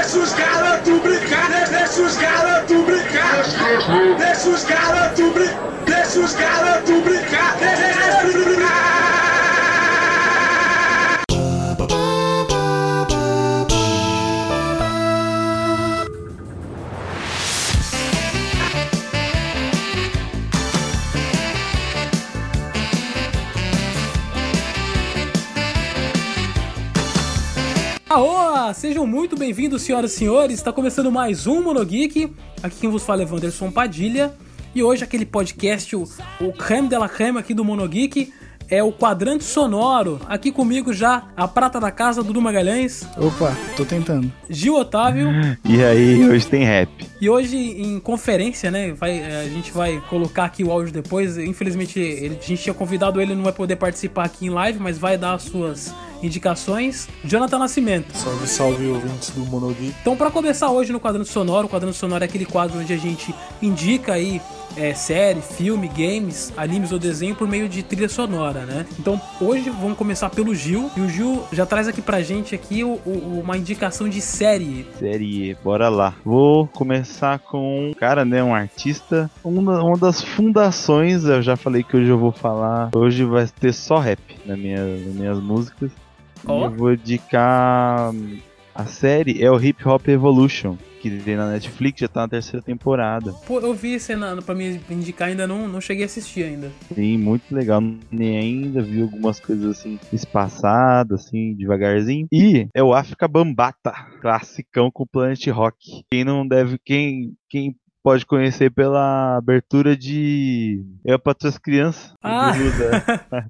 Deixa os garotos brincar, deixa os garotos brincar, deixa os garotos brincar, deixa os garotos brincar, Aoa! Sejam muito bem-vindos, senhoras e senhores. Está começando mais um Monogeek. Aqui quem vos fala é Wanderson Padilha. E hoje aquele podcast, o, creme de la creme aqui do Monogeek, é o Quadrante Sonoro. Aqui comigo já a prata da casa, Dudu Magalhães. Opa, tô tentando. Gil Otávio. E aí, hoje tem rap. E hoje em conferência, né? Vai, a gente vai colocar aqui o áudio depois. Infelizmente, ele, a gente tinha convidado ele, não vai poder participar aqui em live, mas vai dar as suas indicações. Jonathan Nascimento. Salve, salve, ouvintes do Monogeek. Então, para começar hoje no quadrante sonoro, o quadrante sonoro é aquele quadro onde a gente indica aí é, série, filme, games, animes ou desenho por meio de trilha sonora, né? Então, hoje vamos começar pelo Gil. E o Gil já traz aqui pra gente aqui o, o, uma indicação de série. Série, bora lá. Vou começar com um cara, né? Um artista. Uma, uma das fundações, eu já falei que hoje eu vou falar. Hoje vai ter só rap na minha, nas minhas músicas. Ó. Eu vou indicar a série, é o Hip Hop Evolution, que tem na Netflix, já tá na terceira temporada. Pô, eu vi cena pra me indicar, ainda não, não cheguei a assistir ainda. Sim, muito legal. Nem ainda vi algumas coisas assim espaçadas, assim, devagarzinho. E é o África Bambata, classicão com Planet Rock. Quem não deve, quem, quem pode conhecer pela abertura de Eu para as crianças. Ah.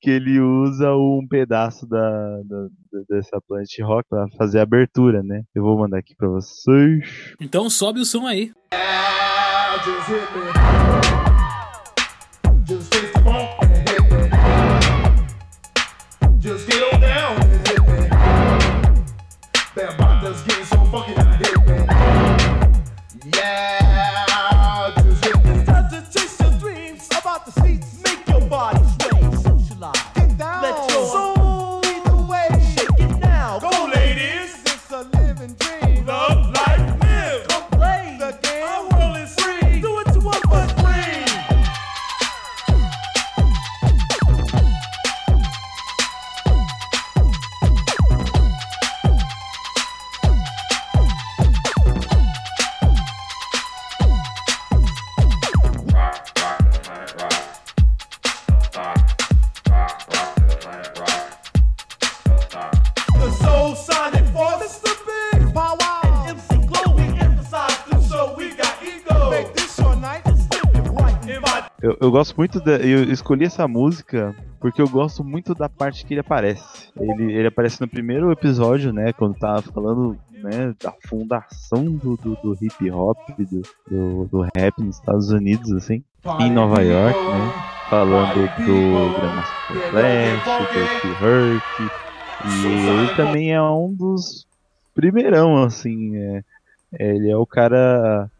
Que ele usa um pedaço da, da- da- dessa Planet Rock pra fazer a abertura, né? Eu vou mandar aqui pra vocês. Então sobe o som aí. Just get on down and hit me. That getting so funky Eu, gosto muito da. Eu escolhi essa música porque eu gosto muito da parte que ele aparece. Ele, ele aparece no primeiro episódio, né? Quando tá falando né, da fundação do, do, do hip hop, do, do, do rap nos Estados Unidos, assim, em Nova York, né? Falando do Grandmaster Flash, do Phil Hurt. E ele também é um dos primeirão, assim. É, ele é o cara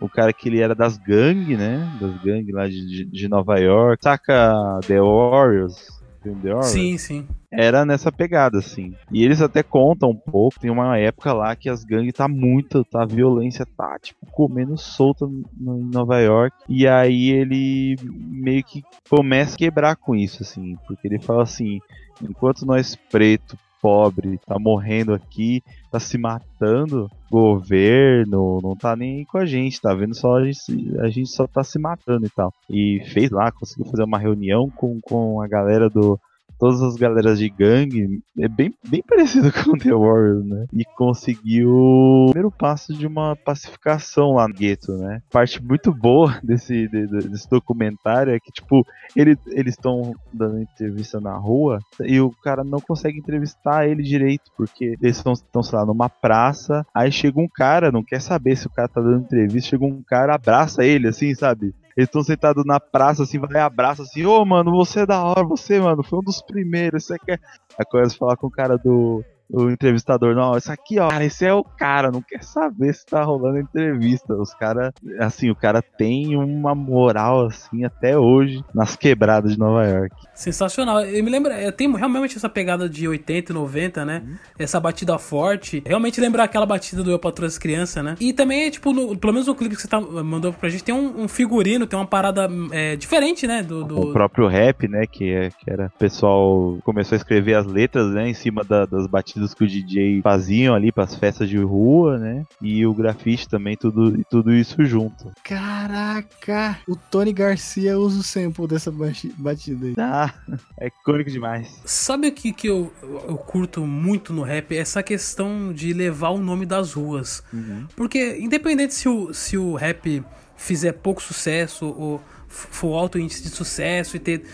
o cara que ele era das gangues, né? Das gangues lá de, de, Nova York. Saca The Warriors? Warriors? Sim, sim. Era nessa pegada, assim. E eles até contam um pouco, tem uma época lá que as gangues tá muito, tá? A violência tá, tipo, comendo solta no- em Nova York. E aí ele meio que começa a quebrar com isso, assim. Porque ele fala assim, enquanto nós preto, pobre, tá morrendo aqui, tá se matando, governo não tá nem com a gente, tá vendo só a gente, a gente só tá se matando e tal. E fez lá, conseguiu fazer uma reunião com, com a galera do todas as galeras de gangue, é bem, bem parecido com The Warriors, né? E conseguiu o primeiro passo de uma pacificação lá no gueto, né? Parte muito boa desse, de- de- desse documentário é que, tipo, ele, eles estão dando entrevista na rua e o cara não consegue entrevistar ele direito, porque eles estão, sei lá, numa praça, aí chega um cara, não quer saber se o cara tá dando entrevista, chega um cara, abraça ele, assim, sabe? Eles estão sentados na praça, assim, vai abraça assim, ô mano, você é da hora, você, mano, foi um dos primeiros, você quer. Aí começa a falar com o cara do, o entrevistador, não, isso aqui, ó, cara, esse é o cara, não quer saber se tá rolando entrevista. Os caras, assim, o cara tem uma moral, assim, até hoje, nas quebradas de Nova York. Sensacional. Eu me lembro, eu tenho realmente essa pegada de 80 e 90, né? Uhum. Essa batida forte. Realmente lembrar aquela batida do Eu Patrulho as Crianças, né? E também, tipo, no- pelo menos no clipe que você tá, mandou pra gente, tem um, um figurino, tem uma parada é, diferente, né? Do, do- O próprio rap, né, que, é, que era, o pessoal começou a escrever as letras, né, em cima da- das batidas que o DJ faziam ali pras festas de rua, né, e o grafite também, tudo, e tudo isso junto. Caraca! O Tony Garcia usa o sample dessa bati- batida aí. Ah, é icônico demais. Sabe o que, que eu, eu curto muito no rap? Essa questão de levar o nome das ruas. Porque, independente se o, se o rap fizer pouco sucesso ou for alto índice de sucesso e ter,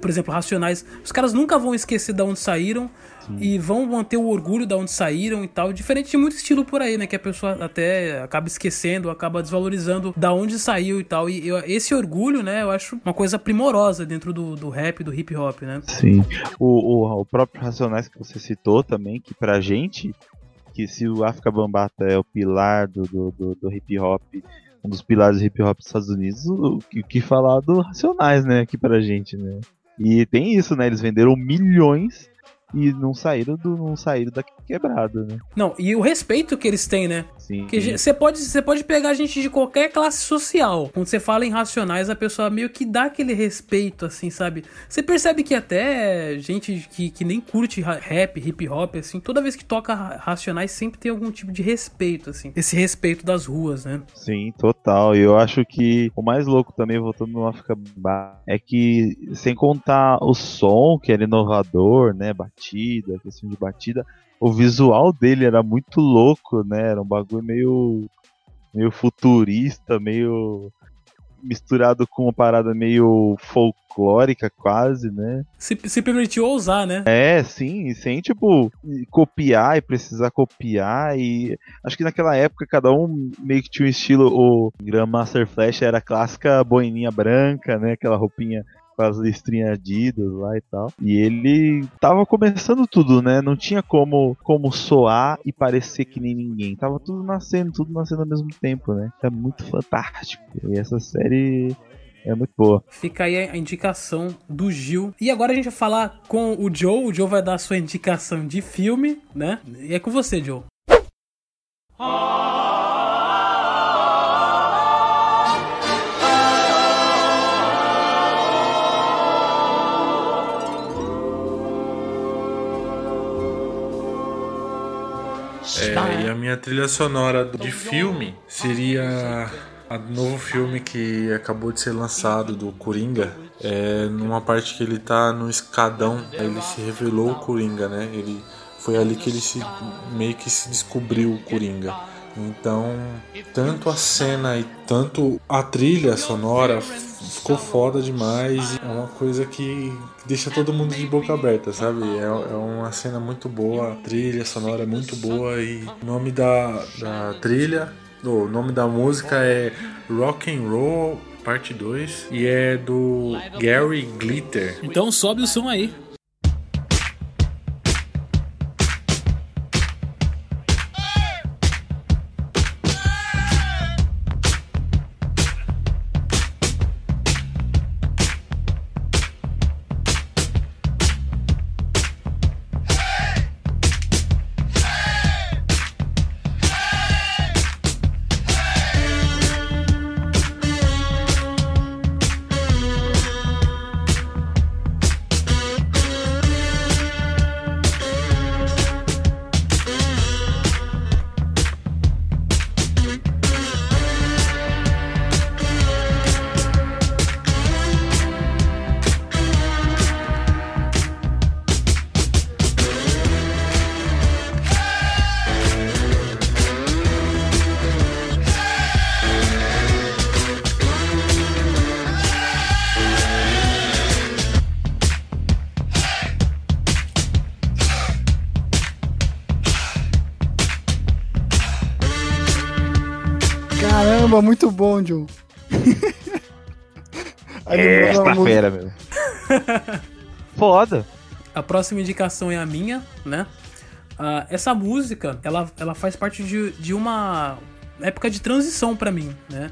por exemplo, Racionais, os caras nunca vão esquecer de onde saíram e vão manter o orgulho de onde saíram e tal. Diferente de muito estilo por aí, né? Que a pessoa até acaba esquecendo, acaba desvalorizando da onde saiu e tal. E eu- esse orgulho, né? Eu acho uma coisa primorosa dentro do, do rap, do hip hop, né? Sim. O, o, o próprio Racionais que você citou também, que pra gente, que se o África Bambata é o pilar do, do, do, do hip hop, um dos pilares do hip hop dos Estados Unidos, o que, que falar do Racionais, né, aqui pra gente, né. E tem isso, né, eles venderam milhões e não saíram do não saíram da quebrada, né. Não, e o respeito que eles têm, né? Sim. Porque você pode, você pode pegar gente de qualquer classe social. Quando você fala em racionais, a pessoa meio que dá aquele respeito, assim, sabe? Você percebe que até gente que, que nem curte ra- rap, hip hop, assim, toda vez que toca ra- racionais, sempre tem algum tipo de respeito, assim. Esse respeito das ruas, né? Sim, total. E eu acho que o mais louco também, voltando no África é que, sem contar o som, que era inovador, né? Batida, questão de batida, o visual dele era muito louco, né? Era um bagulho meio, meio futurista, meio misturado com uma parada meio folclórica quase, né? Se, se permitiu ousar, né? É, sim, sem tipo copiar e precisar copiar e acho que naquela época cada um meio que tinha um estilo, o Grandmaster Flash era a clássica boininha branca, né, aquela roupinha as listrinhas Adidas lá e tal. E ele tava começando tudo, né? Não tinha como como soar e parecer que nem ninguém. Tava tudo nascendo, tudo nascendo ao mesmo tempo, né? É muito fantástico. E essa série é muito boa. Fica aí a indicação do Gil. E agora a gente vai falar com o Joe. O Joe vai dar a sua indicação de filme, né? E é com você, Joe. É, e a minha trilha sonora de filme seria a novo filme que acabou de ser lançado do Coringa. É, numa parte que ele tá no escadão, ele se revelou o Coringa, né? Ele foi ali que ele se meio que se descobriu o Coringa. Então, tanto a cena e tanto a trilha sonora ficou foda demais. É uma coisa que deixa todo mundo de boca aberta, sabe? É, é uma cena muito boa, a trilha sonora é muito boa e o nome da, da trilha, o nome da música é Rock and Roll Parte 2 e é do Gary Glitter. Então sobe o som aí. lembrou da Esta fera, meu. Foda. A próxima indicação é a minha, né? Uh, essa música, ela, ela faz parte de, de uma época de transição para mim, né?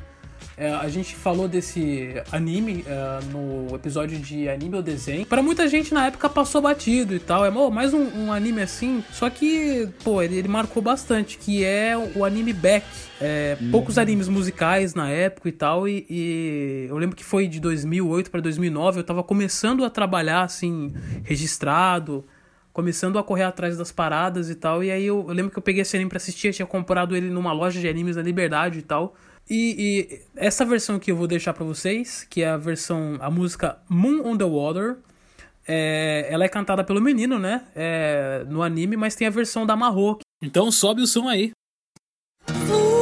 É, a gente falou desse anime é, no episódio de anime ou desenho. Para muita gente na época passou batido e tal. É oh, mais um, um, anime assim. Só que, pô, ele, ele, marcou bastante. Que é o anime Back. É, uhum. Poucos animes musicais na época e tal. E, e eu lembro que foi de 2008 para 2009. Eu tava começando a trabalhar assim, registrado começando a correr atrás das paradas e tal. E aí eu, eu, lembro que eu peguei esse anime pra assistir, eu tinha comprado ele numa loja de animes da Liberdade e tal. E, e, essa versão que eu vou deixar para vocês, que é a versão, a música Moon on the Water, é, ela é cantada pelo menino, né? É, no anime, mas tem a versão da Marro. Então sobe o som aí. Chilly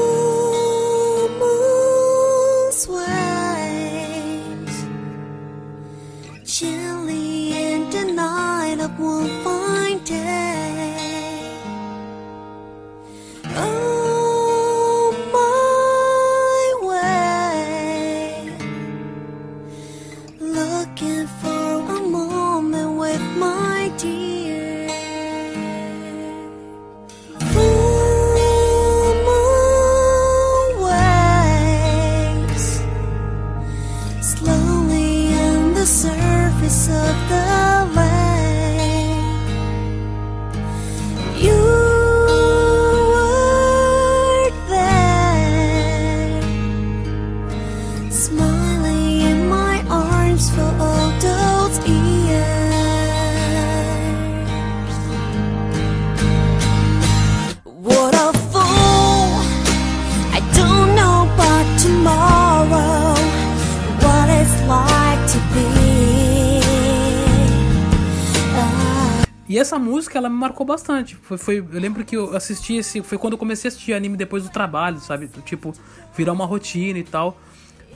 E essa música, ela me marcou bastante. Foi, foi, eu lembro que eu assisti esse. Foi quando eu comecei a assistir anime depois do trabalho, sabe? Tipo, virar uma rotina e tal.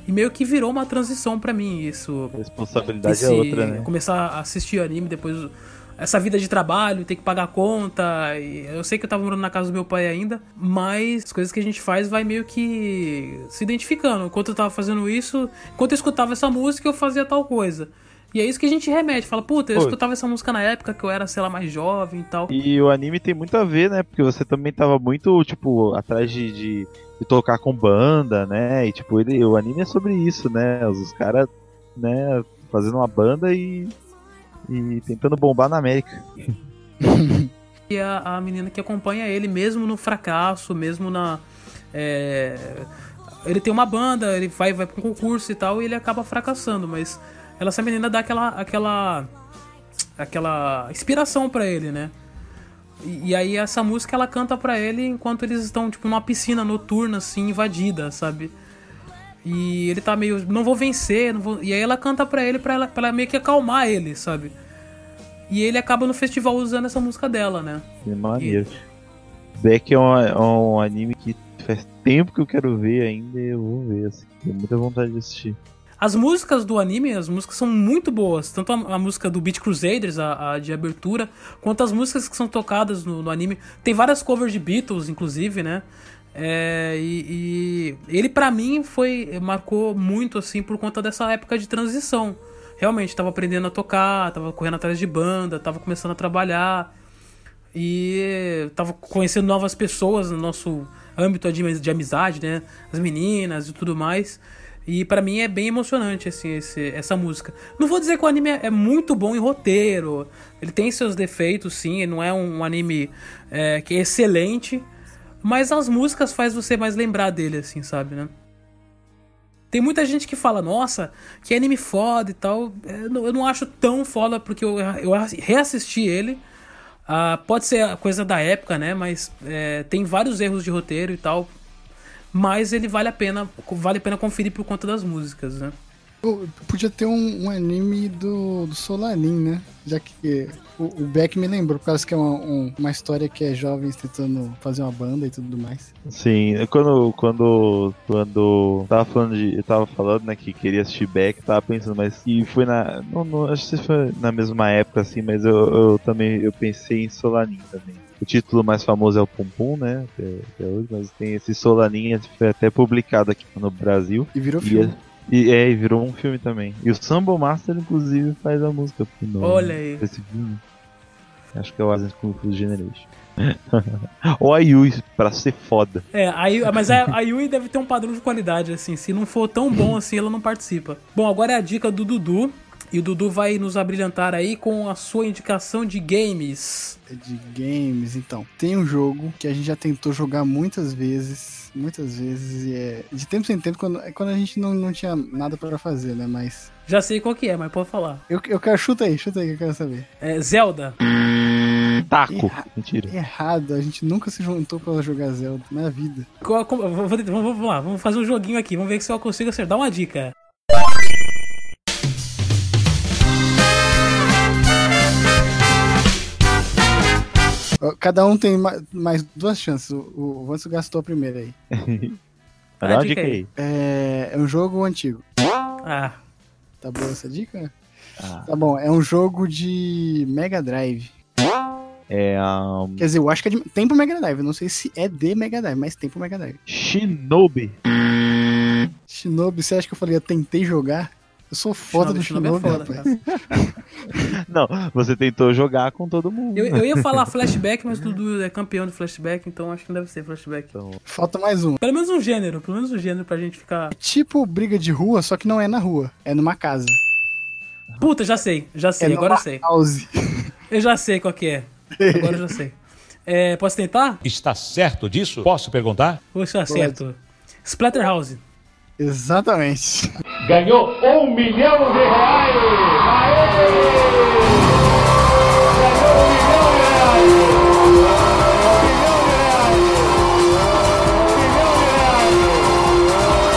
E meio que virou uma transição para mim isso. A responsabilidade esse, é outra, né? Começar a assistir anime depois. Essa vida de trabalho, ter que pagar conta. eu sei que eu tava morando na casa do meu pai ainda, mas as coisas que a gente faz vai meio que se identificando. Enquanto eu tava fazendo isso, enquanto eu escutava essa música, eu fazia tal coisa. E é isso que a gente remete. Fala, puta, eu Pô. escutava essa música na época que eu era, sei lá, mais jovem e tal. E o anime tem muito a ver, né? Porque você também tava muito, tipo, atrás de, de, de tocar com banda, né? E, tipo, ele, o anime é sobre isso, né? Os, os caras, né, fazendo uma banda e, e tentando bombar na América. e a, a menina que acompanha ele, mesmo no fracasso, mesmo na. É, ele tem uma banda, ele vai, vai pra um concurso e tal, e ele acaba fracassando, mas ela, essa menina dá aquela aquela aquela inspiração para ele, né? E, e, aí essa música ela canta para ele enquanto eles estão tipo numa piscina noturna assim invadida, sabe? E ele tá meio não vou vencer, não vou... e aí ela canta para ele para ela, pra ela meio que acalmar ele, sabe? E ele acaba no festival usando essa música dela, né? Que maneiro. E... Beck é um, é um anime que faz tempo que eu quero ver ainda e eu vou ver, assim. Tenho muita vontade de assistir. As músicas do anime, as músicas são muito boas. Tanto a, a música do Beat Crusaders, a, a, de abertura, quanto as músicas que são tocadas no, no anime. Tem várias covers de Beatles, inclusive, né? É, e, e, ele para mim foi marcou muito assim por conta dessa época de transição. Realmente estava aprendendo a tocar, estava correndo atrás de banda, estava começando a trabalhar e estava conhecendo novas pessoas no nosso âmbito de, de amizade, né? As meninas e tudo mais. E para mim é bem emocionante assim, esse, essa música. Não vou dizer que o anime é, muito bom em roteiro. Ele tem seus defeitos, sim. Ele não é um anime é, que é excelente. Mas as músicas faz você mais lembrar dele, assim, sabe, né? Tem muita gente que fala, nossa, que anime foda e tal. É, eu não acho tão foda porque eu, eu reassisti ele. Uh, pode ser coisa da época, né? Mas é, tem vários erros de roteiro e tal mas ele vale a pena, vale a pena conferir por conta das músicas, né? Podia ter um, um anime do, do Solanin, né? Já que o, o, Beck me lembrou, por causa que é uma, um, uma história que é jovens tentando fazer uma banda e tudo mais. Sim, quando, quando, quando tava falando de. Eu tava falando, né, que queria assistir Beck, tava pensando, mas e foi na. Não, não, acho que foi na mesma época, assim, mas eu, eu também eu pensei em Solanin também. O título mais famoso é o Pum Pum, né? Até, até hoje, mas tem esse Solaninha que foi até publicado aqui no Brasil. E virou filme. E, é, e virou um filme também. E o Sambo Master, inclusive, faz a música no, Olha aí. Esse filme. Acho que é o Assassin's Creed Full Generation. Ou a Yui, pra ser foda. É, a Yui- mas a, a Yui deve ter um padrão de qualidade, assim. Se não for tão bom assim, ela não participa. Bom, agora é a dica do Dudu. E o Dudu vai nos abrilhantar aí com a sua indicação de games. De games, então. Tem um jogo que a gente já tentou jogar muitas vezes. Muitas vezes. E é. De tempo em tempo, quando, é quando a gente não, não tinha nada pra fazer, né? Mas. Já sei qual que é, mas pode falar. Eu, eu quero. Chuta aí, chuta aí que eu quero saber. É Zelda. Taco. Erra- Mentira. Errado, a gente nunca se juntou pra jogar Zelda na vida. Qual- como- vou- vou- vamos, vamos lá, vamos fazer um joguinho aqui. Vamos ver se eu consigo acertar. Dá uma dica. Cada um tem ma- mais duas chances. O, o Vanso gastou a primeira aí. Dá uma dica aí. É, é um jogo antigo. Ah, Tá boa essa dica? Ah. Tá bom, é um jogo de Mega Drive. É a Quer dizer, eu acho que é de, tem pro Mega Drive. Eu não sei se é de Mega Drive, mas tem pro Mega Drive. Shinobi. Shinobi, você acha que eu falei, eu tentei jogar? Eu sou foda do Shinobi Shinobi, é foda, cara. Não, você tentou jogar com todo mundo. Eu, eu ia falar flashback, mas o Dudu é campeão de flashback, então acho que não deve ser flashback. Então, Falta mais um. Pelo menos um gênero, pelo menos um gênero pra gente ficar. É tipo briga de rua, só que não é na rua. É numa casa. Puta, já sei, já sei, é agora eu numa sei. house. Eu já sei qual que é. Agora eu já sei. É, posso tentar? Está certo disso? Posso perguntar? Poxa, certo. Splatterhouse. Exatamente. Ganhou um milhão de reais! Aê! Ganhou um milhão de reais! Um milhão de reais! Um milhão de reais!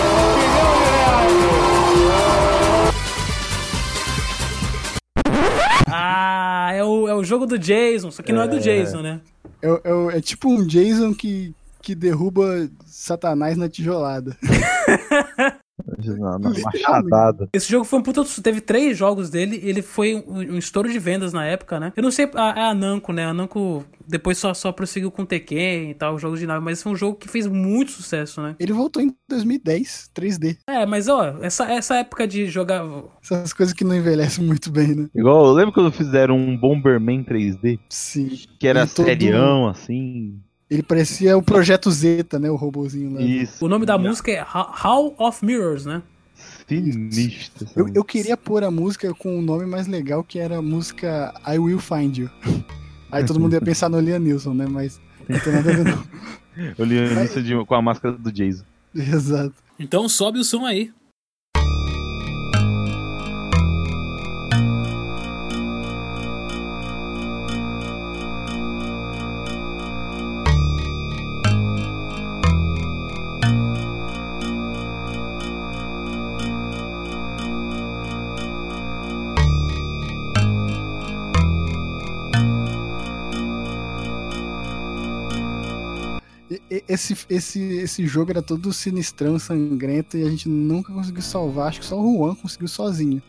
Um milhão de reais! Ah, é o, é o jogo do Jason, só que não é do Jason, né? É, é- é tipo um Jason que, que derruba Satanás na tijolada. machadada. Esse jogo foi um puta. Teve três jogos dele, ele foi um, um estouro de vendas na época, né? Eu não sei, a, a Namco, né? A Namco depois só, só prosseguiu com Tekken e tal, jogos de nave, mas foi um jogo que fez muito sucesso, né? Ele voltou em 2010, 3D. É, mas ó, essa, essa época de jogar. Essas coisas que não envelhecem muito bem, né? Igual, eu lembro quando fizeram um Bomberman 3D, Sim. que era E todo- serião, assim. Ele parecia o Projeto Zeta, né? O robozinho lá. Isso. O nome da música é Ha- Hall of Mirrors, né? Sinistro. Eu, eu queria pôr a música com um nome mais legal, que era a música I Will Find You. Aí todo mundo ia pensar no Liam Nilsson, né? Mas não tem nada a ver, não. Eu li isso de- com a máscara do Jason. Exato. Então sobe o som aí. Esse, esse, esse jogo era todo sinistrão, sangrento, e a gente nunca conseguiu salvar. Acho que só o Juan conseguiu sozinho.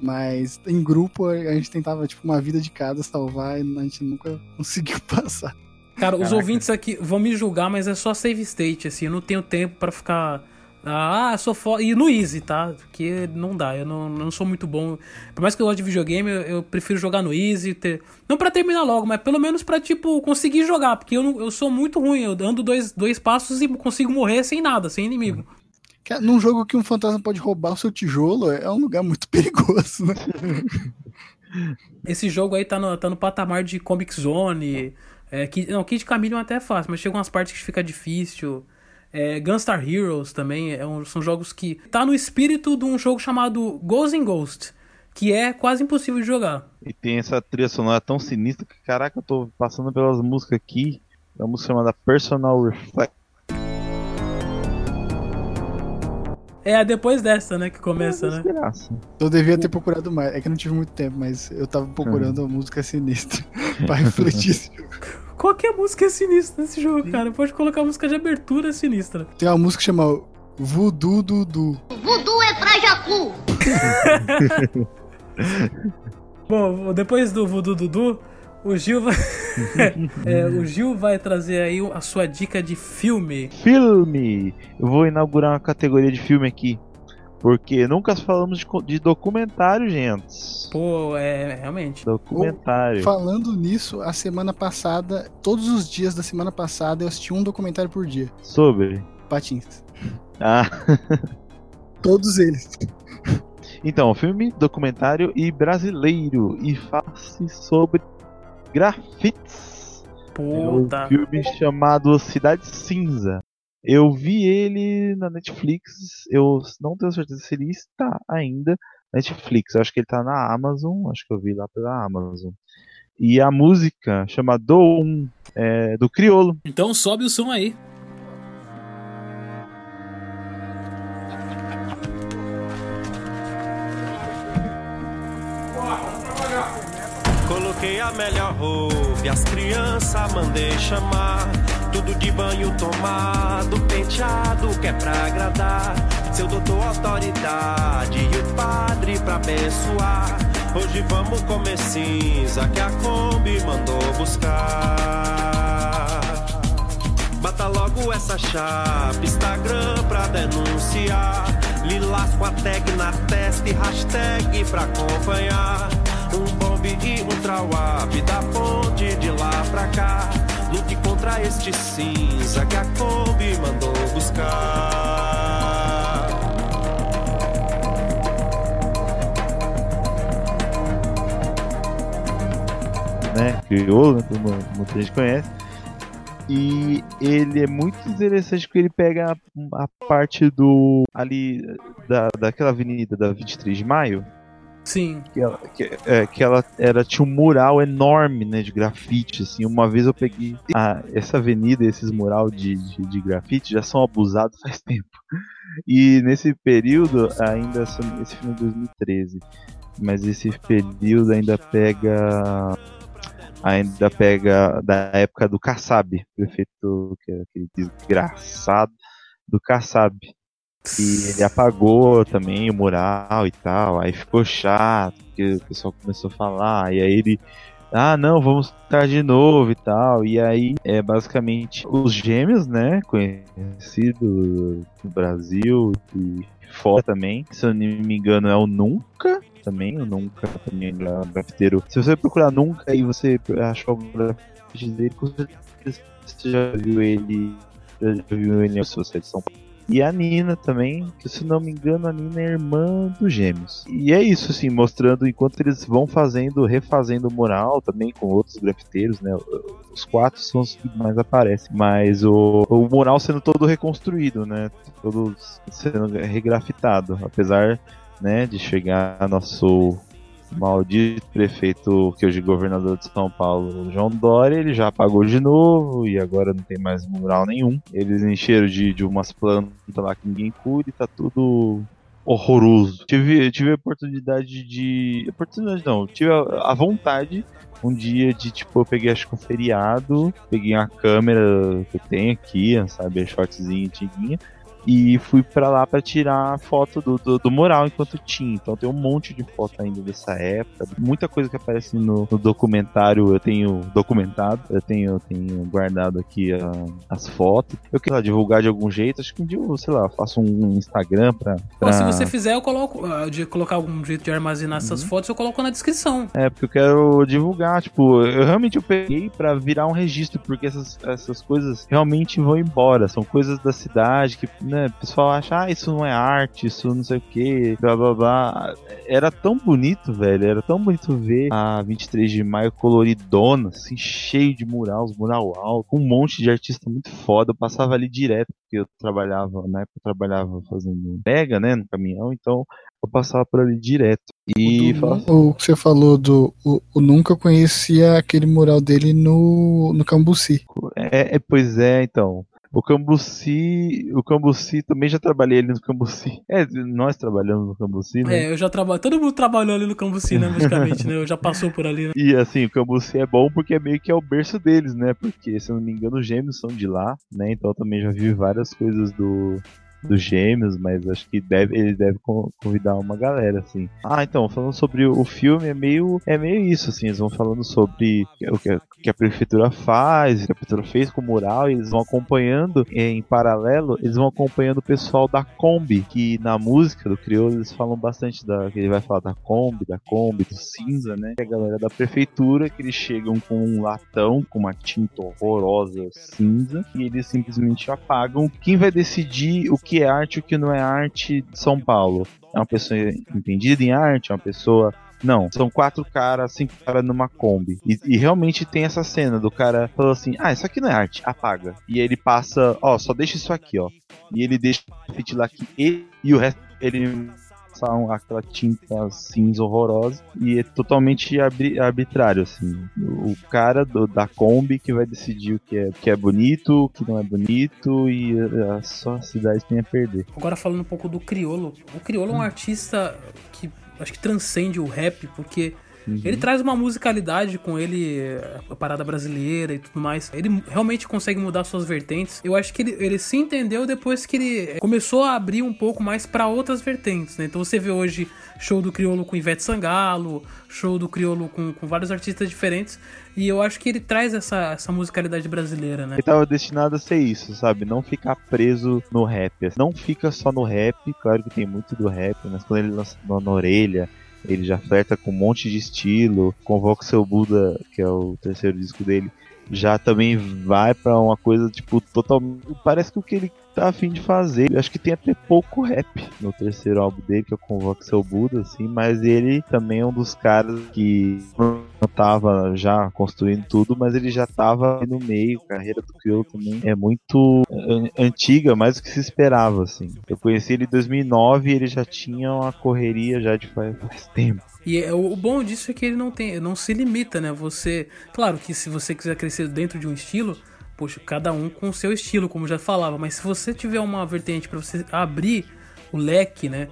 Mas em grupo a gente tentava, tipo, uma vida de cada salvar e a gente nunca conseguiu passar. Cara, os Caraca. ouvintes aqui vão me julgar, mas é só save state, assim, eu não tenho tempo pra ficar. Ah, sou foda. E no easy, tá? Porque não dá, eu não, não sou muito bom. Por mais que eu goste de videogame, eu, eu prefiro jogar no easy. Ter... Não pra terminar logo, mas pelo menos pra, tipo, conseguir jogar. Porque eu, não- eu sou muito ruim, eu ando dois, dois passos e consigo morrer sem nada, sem inimigo. Num jogo que um fantasma pode roubar o seu tijolo, é um lugar muito perigoso, né? Esse jogo aí tá no, tá no patamar de Comic Zone. É, Kid, não, Kid Chameleon até é fácil, mas chega umas partes que fica difícil. É, Gunstar Heroes também é um- são jogos que tá no espírito de um jogo chamado Ghost in Ghost, que é quase impossível de jogar. E tem essa trilha sonora tão sinistra que, caraca, eu tô passando pelas músicas aqui. É uma música chamada Personal Reflect. É depois dessa, né, que começa, né? Desgraça. Eu devia ter procurado mais. É que eu não tive muito tempo, mas eu tava procurando a música sinistra pra refletir esse jogo. Qualquer música é sinistra nesse jogo, cara. Pode colocar música de abertura sinistra. Tem uma música que chama Voodoo Dudu. Voodoo é pra Jacu. Bom, depois do Voodoo Dudu, o Gil vai. É, o Gil vai trazer aí a sua dica de filme. Filme! Eu vou inaugurar uma categoria de filme aqui. Porque nunca falamos de, de documentário, gente. Pô, é, realmente. Documentário. Falando nisso, a semana passada, todos os dias da semana passada, eu assisti um documentário por dia. Sobre. Patins. Ah, Todos eles. então, filme, documentário e brasileiro. E fala-se sobre grafites. É um Puta. filme chamado Cidade Cinza. Eu vi ele na Netflix. Eu não tenho certeza se ele está ainda na Netflix. Eu acho que ele está na Amazon. Acho que eu vi lá pela Amazon. E a música chama Do Um, é, do Criolo. Então sobe o som aí. Coloquei a melhor roupa e as crianças mandei chamar. Tudo de banho tomado, penteado que é pra agradar. Seu doutor autoridade e o padre pra abençoar. Hoje vamos comer cinza que a Kombi mandou buscar. Bata logo essa chapa, Instagram pra denunciar. Lilás com a tag na testa e hashtag pra acompanhar. Um bombe e um trawap da ponte de lá pra cá. Lute contra este cinza que a Kombi mandou buscar. né? Crioulo, né? Como muita gente conhece. E ele é muito interessante porque ele pega a, a parte do. ali. Da, daquela avenida da 23 de maio. Sim. Que ela, que, é, que ela era, tinha um mural enorme, né? De grafite. Assim. Uma vez eu peguei. Ah, essa avenida, esses mural de, de, de grafite já são abusados faz tempo. E nesse período, ainda. Esse filme é de 2013. Mas esse período ainda pega ainda pega da época do Kassab, prefeito que é aquele desgraçado do Kassab. E ele apagou também o mural e tal, aí ficou chato, porque o pessoal começou a falar, e aí ele. Ah, não, vamos estar de novo e tal. E aí é basicamente os gêmeos, né? Conhecido no Brasil e fora também. Se eu não me engano, é o Nunca também. O Nunca também é grafiteiro. Se você procurar Nunca e você achar o grafite dele, você já viu ele. Já viu ele em sua de São Paulo. E a Nina também, que se não me engano, a Nina é irmã dos gêmeos. E é isso, assim, mostrando enquanto eles vão fazendo, refazendo o mural também com outros grafiteiros, né? Os quatro são os que mais aparecem. Mas o, o mural sendo todo reconstruído, né? Todo sendo regrafitado. Apesar né, de chegar nosso maldito prefeito, que hoje é governador de São Paulo, João Dória, ele já apagou de novo e agora não tem mais mural nenhum. Eles encheram de, de umas plantas lá que ninguém cuida e tá tudo horroroso. Tive, tive a oportunidade de. Oportunidade não, tive a, a vontade um dia de, tipo, eu peguei acho que um feriado, peguei uma câmera que tenho aqui, sabe, a shortzinha antiguinha, e fui pra lá pra tirar foto do, do, do mural enquanto tinha. Então tem um monte de foto ainda dessa época. Muita coisa que aparece no, no documentário eu tenho documentado, eu tenho, eu tenho guardado aqui a- as fotos. Eu quero lá, divulgar de algum jeito, acho que um dia eu, sei lá, faço um Instagram pra. Pô, pra... se você fizer, eu coloco. ah, De colocar algum jeito de armazenar essas fotos, eu coloco na descrição. É, porque eu quero divulgar, tipo, eu realmente eu peguei pra virar um registro, porque essas, essas coisas realmente vão embora, são coisas da cidade que, né, o pessoal acha, ah, isso não é arte, isso não sei o que, blá blá blá. Era tão bonito, velho, era tão bonito ver a 23 de maio coloridona, assim, cheio de murals, mural alto, com um monte de artista muito foda, eu passava ali direto, porque eu trabalhava, na época eu trabalhava fazendo pega, né, no caminhão, então eu passava por ali direto. E O do- o que você falou do. O, o Nunca conhecia aquele mural dele no, no Cambuci. É, é, pois é, então. O Cambuci, o Cambuci também já trabalhei ali no Cambuci. É, nós trabalhamos no Cambuci, né? É, eu já trabalho. Todo mundo trabalhou ali no Cambuci, né? Basicamente, né? Eu já passou por ali, né? E assim, o Cambuci é bom porque é meio que é o berço deles, né? Porque, se eu não me engano, os gêmeos são de lá, né? Então eu também já vi várias coisas do, dos gêmeos, mas acho que deve, ele deve convidar uma galera, assim. Ah, então, falando sobre o filme, é meio, é meio isso, assim, eles vão falando sobre o que, que a prefeitura faz, o que a prefeitura fez com o mural, e eles vão acompanhando em paralelo, eles vão acompanhando o pessoal da Kombi, que na música do Crioulo eles falam bastante da, que ele vai falar da Kombi, da Kombi, do cinza, né? E a galera da prefeitura, que eles chegam com um latão, com uma tinta horrorosa cinza, e eles simplesmente apagam. Quem vai decidir o que é arte e o que não é arte de São Paulo? É uma pessoa entendida em arte, é uma pessoa não, são quatro caras, cinco caras numa Kombi. E, e, realmente tem essa cena do cara falando assim: ah, isso aqui não é arte, apaga. E ele passa, ó, só deixa isso aqui, ó. E ele deixa o fitilar aqui e, e o resto ele passar aquela tinta cinza horrorosa e é totalmente arbitrário, assim. O cara do, da Kombi que vai decidir o que é, que é bonito, o que não é bonito e a, só a cidade tem a perder. Agora falando um pouco do Criolo. O Criolo é um artista que acho que transcende o rap, porque Uhum. Ele traz uma musicalidade com ele, a parada brasileira e tudo mais. Ele realmente consegue mudar suas vertentes. Eu acho que ele, ele se entendeu depois que ele começou a abrir um pouco mais para outras vertentes, né? Então você vê hoje show do Criolo com Ivete Sangalo, show do Criolo com, com vários artistas diferentes. E eu acho que ele traz essa, essa musicalidade brasileira, né? Ele tava destinado a ser isso, sabe? Não ficar preso no rap. Não fica só no rap, claro que tem muito do rap, mas quando ele lança na orelha, ele já flerta com um monte de estilo. Convoca seu Buda, que é o terceiro disco dele, já também vai para uma coisa tipo totalmente. Parece que o que ele tá afim de fazer. Eu acho que tem até pouco rap no terceiro álbum dele, que eu convoco seu Buda, assim, mas ele também é um dos caras que não tava já construindo tudo, mas ele já tava no meio. A carreira do Criolo também é muito antiga, mais do que se esperava, assim. Eu conheci ele em 2009 e ele já tinha uma correria já de faz, faz tempo. E é, o bom disso é que ele não tem, não se limita, né? Você, claro que se você quiser crescer dentro de um estilo, poxa, cada um com o seu estilo, como já falava, mas se você tiver uma vertente para você abrir o leque, né?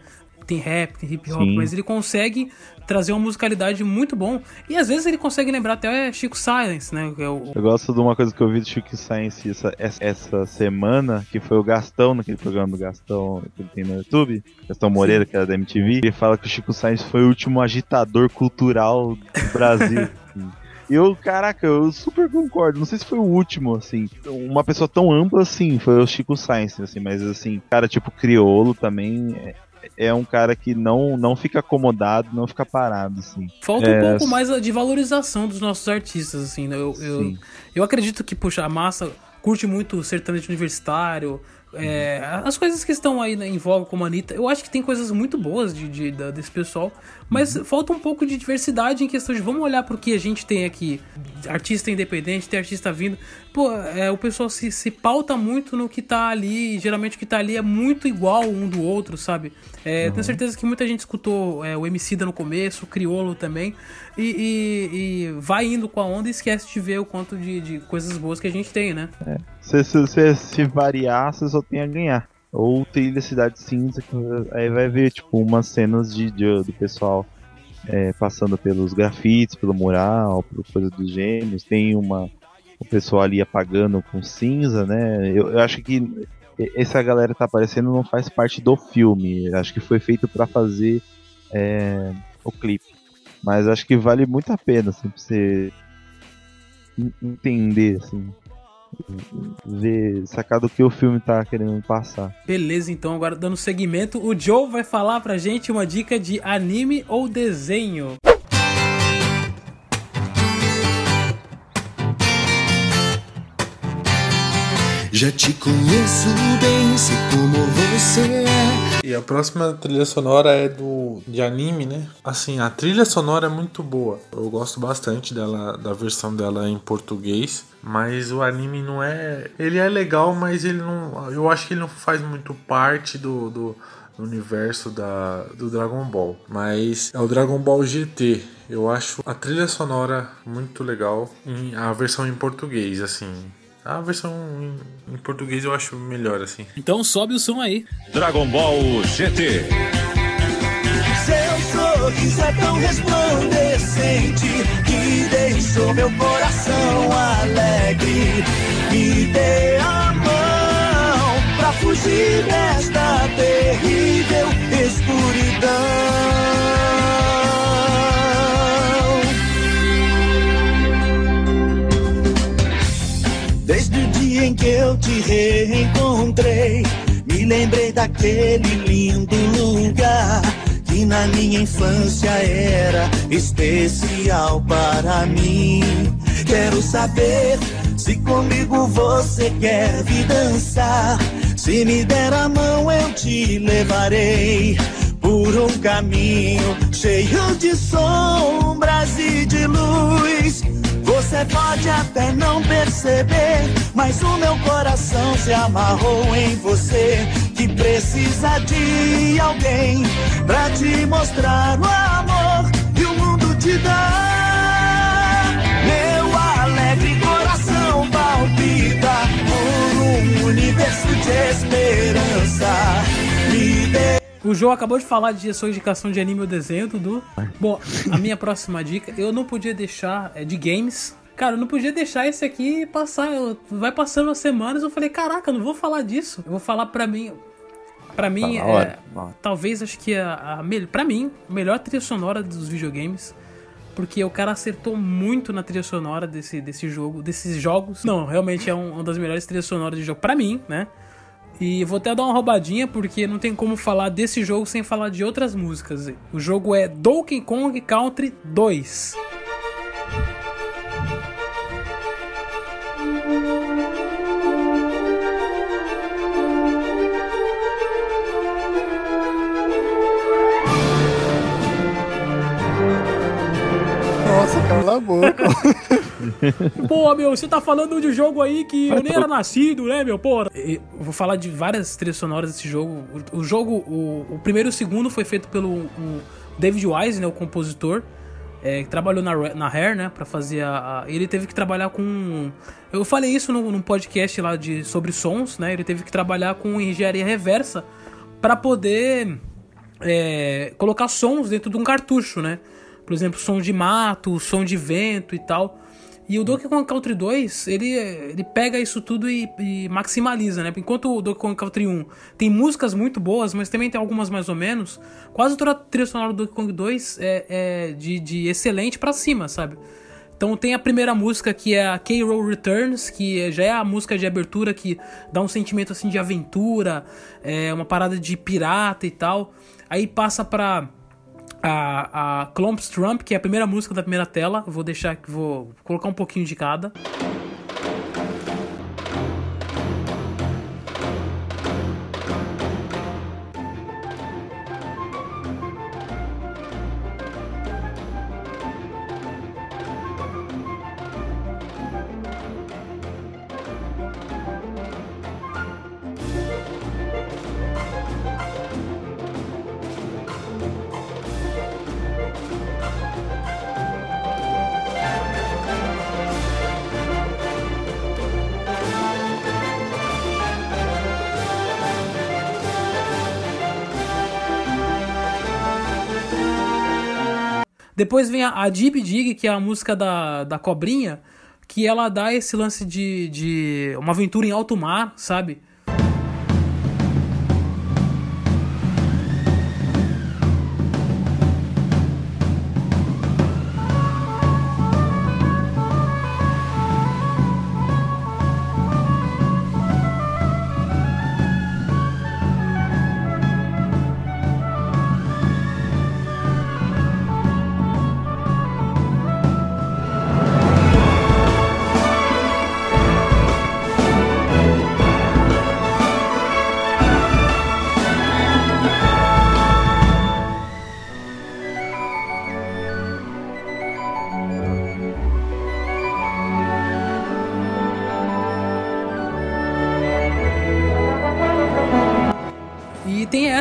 Tem rap, tem hip hop, Sim. mas ele consegue trazer uma musicalidade muito bom. E às vezes ele consegue lembrar até Chico Science, né? É o... Eu gosto de uma coisa que eu vi do Chico Science essa, essa semana, que foi o Gastão, naquele programa do Gastão que ele tem no YouTube, Gastão Moreira, Sim. que era da MTV. Ele fala que o Chico Science foi o último agitador cultural do Brasil. Eu, caraca, eu super concordo. Não sei se foi o último, assim. Uma pessoa tão ampla assim, foi o Chico Science, assim, mas assim, cara, tipo, criolo também. É, é um cara que não, não fica acomodado, não fica parado, assim. Falta é... um pouco mais de valorização dos nossos artistas, assim, né? Eu, eu, eu acredito que, puxa, a massa curte muito sertanejo universitário, é, as coisas que estão aí né, em voga como a Anitta, eu acho que tem coisas muito boas de, de, de desse pessoal, mas uhum. falta um pouco de diversidade em questão de vamos olhar pro que a gente tem aqui. Artista independente, tem artista vindo. Pô, é, o pessoal se, se pauta muito no que tá ali, e geralmente o que tá ali é muito igual um do outro, sabe? É, uhum. Tenho certeza que muita gente escutou é, o da no começo, o Criolo também, e, e, e, vai indo com a onda e esquece de ver o quanto de, de coisas boas que a gente tem, né? É. Se, se, se, se variar, você só tem a ganhar. Ou Trilha Cidade Cinza, aí vai ver, tipo, umas cenas de, de do pessoal é, passando pelos grafites, pelo mural, por coisa dos gêmeos. Tem uma o pessoal ali apagando com cinza, né? Eu, eu acho que essa galera tá aparecendo não faz parte do filme. Acho que foi feito para fazer é, o clipe. Mas acho que vale muito a pena, assim, pra você entender, assim, ver, sacar do que o filme tá querendo passar. Beleza, então agora dando seguimento, o Joe vai falar pra gente uma dica de anime ou desenho. Já te conheço bem, sei como você é. E a próxima trilha sonora é do de anime, né? Assim, a trilha sonora é muito boa. Eu gosto bastante dela, da versão dela em português. Mas o anime não é. Ele é legal, mas ele não. Eu acho que ele não faz muito parte do, do universo da, do Dragon Ball. Mas é o Dragon Ball GT. Eu acho a trilha sonora muito legal. A versão em português, assim. A versão em, em português eu acho melhor, assim. Então sobe o som aí. Dragon Ball GT. Seu sorriso é tão resplandecente que deixou meu coração alegre. Me dê a mão pra fugir fugir desta terrível escuridão. Eu te reencontrei, me lembrei daquele lindo lugar que na minha infância era especial para mim. Quero saber se comigo você quer vir dançar. Se me der a mão, eu te levarei por um caminho cheio de sombras e de luz. Você pode até não perceber, mas o meu coração se amarrou em você. Que precisa de alguém pra te mostrar o amor que o mundo te dá. Meu alegre coração palpita por um universo de esperança. Me dê O João acabou de falar de sua indicação de anime ou desenho, Dudu. Bom, a minha próxima dica, eu não podia deixar é de games. Cara, eu não podia deixar esse aqui passar. Eu- vai passando as semanas, eu falei, caraca, eu não vou falar disso. Eu vou falar pra mim. Pra mim, na é, talvez acho que a, a mel- pra mim, a melhor trilha sonora dos videogames. Porque o cara acertou muito na trilha sonora desse, desse jogo, desses jogos. Não, realmente é um- uma das melhores trilhas sonoras de jogo pra mim, né? E vou até dar uma roubadinha porque não tem como falar desse jogo sem falar de outras músicas. O jogo é Donkey Kong Country 2. Boca. Pô, meu, você tá falando de jogo aí que eu nem era nascido, né, meu? Pô, eu vou falar de várias trilhas sonoras desse jogo. O, jogo, o, o primeiro e o segundo foi feito pelo um David Wise, né, o compositor, é, que trabalhou na, na Rare, né, pra fazer a, a- Ele teve que trabalhar com... Eu falei isso num, num podcast lá de, sobre sons, né, ele teve que trabalhar com engenharia reversa pra poder é, colocar sons dentro de um cartucho, né? Por exemplo, som de mato, som de vento e tal. E o Donkey Kong Country 2, ele, ele pega isso tudo e, e maximaliza, né? Enquanto o Donkey Kong Country 1 tem músicas muito boas, mas também tem algumas mais ou menos, quase toda a trilha sonora do Donkey Kong 2 é, é de, de excelente pra cima, sabe? Então tem a primeira música que é a K-Roll Returns, que já é a música de abertura que dá um sentimento assim de aventura, é uma parada de pirata e tal. Aí passa pra a, a Clomps Trump, que é a primeira música da primeira tela. Vou deixar vou colocar um pouquinho de cada. Depois vem a, a Deep Dig, que é a música da, da cobrinha, que ela dá esse lance de, de uma aventura em alto mar, sabe?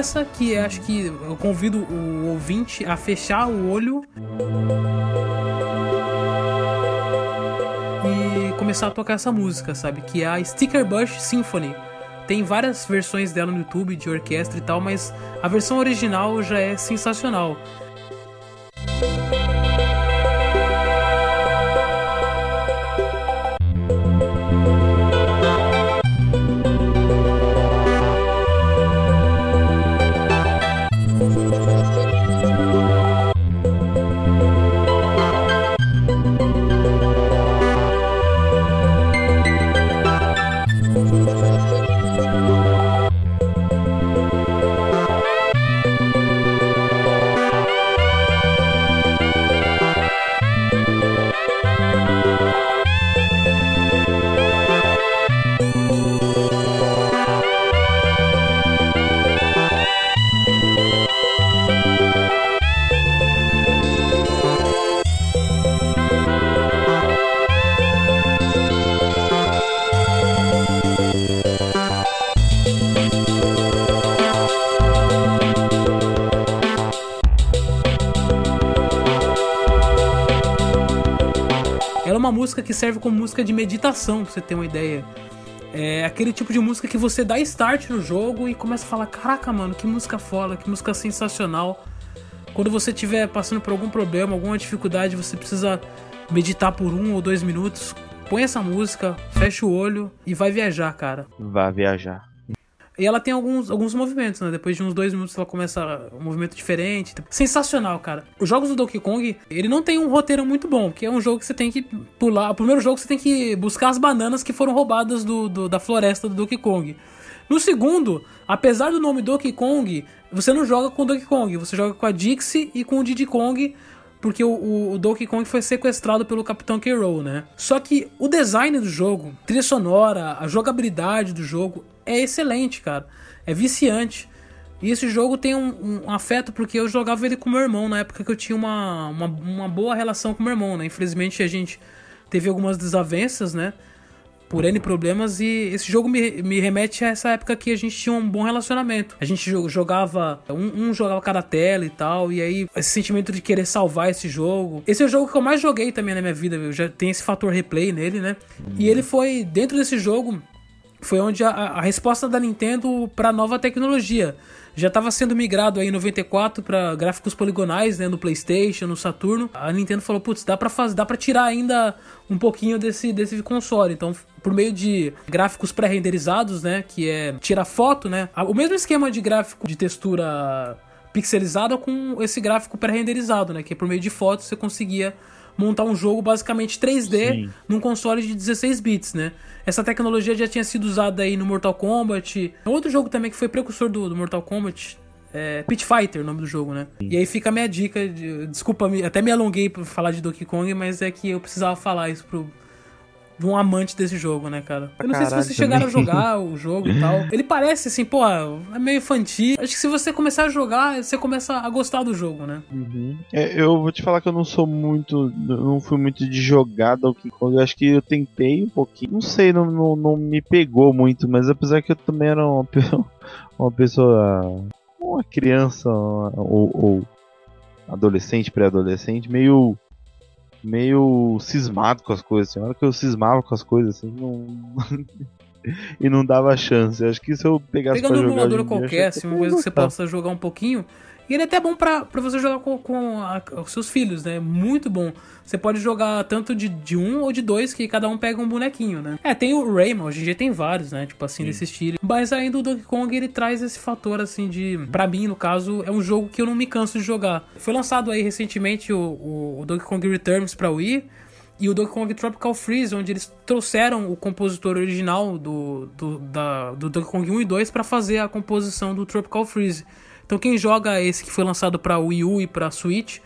Essa que acho que eu convido o ouvinte a fechar o olho e começar a tocar essa música, sabe? Que é a Sticker Bush Symphony. Tem várias versões dela no YouTube de orquestra e tal, mas a versão original já é sensacional. Música que serve como música de meditação, pra você ter uma ideia. É aquele tipo de música que você dá start no jogo e começa a falar: Caraca, mano, que música foda, que música sensacional. Quando você estiver passando por algum problema, alguma dificuldade, você precisa meditar por um ou dois minutos. Põe essa música, fecha o olho e vai viajar, cara. Vai viajar. E ela tem alguns, alguns movimentos, né? Depois de uns dois minutos ela começa um movimento diferente. Sensacional, cara. Os jogos do Donkey Kong, ele não tem um roteiro muito bom, que é um jogo que você tem que pular. O primeiro jogo você tem que buscar as bananas que foram roubadas do, do da floresta do Donkey Kong. No segundo, apesar do nome Donkey Kong, você não joga com o Donkey Kong, você joga com a Dixie e com o Diddy Kong, porque o, o, o Donkey Kong foi sequestrado pelo Capitão K. Rool, né? Só que o design do jogo, trilha sonora, a jogabilidade do jogo é excelente, cara. É viciante. E esse jogo tem um, um, afeto porque eu jogava ele com meu irmão na época que eu tinha uma, uma, uma boa relação com meu irmão, né? Infelizmente a gente teve algumas desavenças, né? por N problemas e esse jogo me, me remete a essa época que a gente tinha um bom relacionamento. A gente jogava, um, um, jogava cada tela e tal, e aí esse sentimento de querer salvar esse jogo. Esse é o jogo que eu mais joguei também na minha vida, eu já tem esse fator replay nele, né? E ele foi, dentro desse jogo, foi onde a, a resposta da Nintendo para nova tecnologia. Já estava sendo migrado aí em 94 para gráficos poligonais, né, no PlayStation, no Saturno. A Nintendo falou, putz, dá para fazer, dá para tirar ainda um pouquinho desse desse console. Então, por meio de gráficos pré-renderizados, né, que é tirar foto, né? O mesmo esquema de gráfico de textura pixelizada com esse gráfico pré-renderizado, né, que é por meio de fotos você conseguia montar um jogo basicamente 3D Sim. num console de 16 bits, né? Essa tecnologia já tinha sido usada aí no Mortal Kombat. Outro jogo também que foi precursor do, do Mortal Kombat, é Pit Fighter, o nome do jogo, né? Sim. E aí fica a minha dica. De, desculpa, até me alonguei pra falar de Donkey Kong, mas é que eu precisava falar isso pro, de um amante desse jogo, né, cara? Eu não Caralho, sei se vocês chegaram a jogar o jogo e tal. Ele parece assim, pô, é meio infantil. Acho que se você começar a jogar, você começa a gostar do jogo, né? Uhum. É, eu vou te falar que eu não sou muito. Não fui muito de jogar Donkey Kong. Eu acho que eu tentei um pouquinho. Não sei, não, não, não me pegou muito, mas apesar que eu também era uma, uma pessoa. Uma criança ou, ou adolescente, pré-adolescente, meio meio cismado com as coisas. Tinha hora que eu cismava com as coisas, assim, não. e não dava chance. Acho que se eu pegasse Pegando um emulador qualquer, assim, uma coisa que você possa jogar um pouquinho, e ele é até bom pra, pra você jogar com, com a, os seus filhos, né? Muito bom. Você pode jogar tanto de, de um ou de dois, que cada um pega um bonequinho, né? É, tem o Rayman, hoje em dia tem vários, né? Tipo assim, Sim. desse estilo. Mas ainda o Donkey Kong, ele traz esse fator, assim, de... Pra mim, no caso, é um jogo que eu não me canso de jogar. Foi lançado aí recentemente o, o, o Donkey Kong Returns pra Wii, e o Donkey Kong Tropical Freeze, onde eles trouxeram o compositor original do, do, da, do Donkey Kong 1 e 2 para fazer a composição do Tropical Freeze. Então quem joga esse que foi lançado para Wii U e para Switch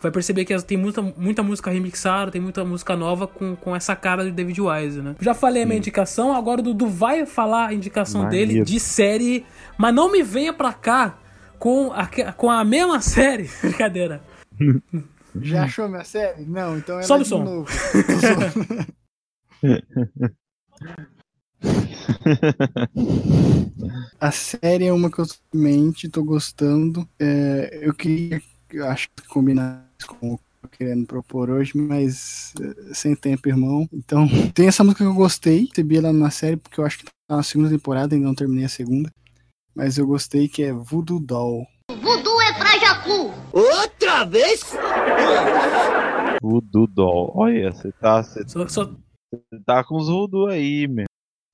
vai perceber que tem muita, muita música remixada, tem muita música nova com, com essa cara de David Wise, né? Já falei a minha indicação, agora o Dudu vai falar a indicação Maneiro. dele de série, mas não me venha pra cá com a, com a mesma série. Brincadeira. Já achou minha série? Não, então é Sobe o som. novo. A série é uma que eu mente, tô gostando. É, eu queria, eu acho que combinar com o que eu tô querendo propor hoje, mas é, sem tempo, irmão. Então, tem essa música que eu gostei, recebi ela na série, porque eu acho que tá na segunda temporada, ainda não terminei a segunda. Mas eu gostei, que é Voodoo Doll. Voodoo é pra Jacu. Outra vez? Voodoo Doll. Olha, você tá, você Só, só- tá com os voodoo aí, meu.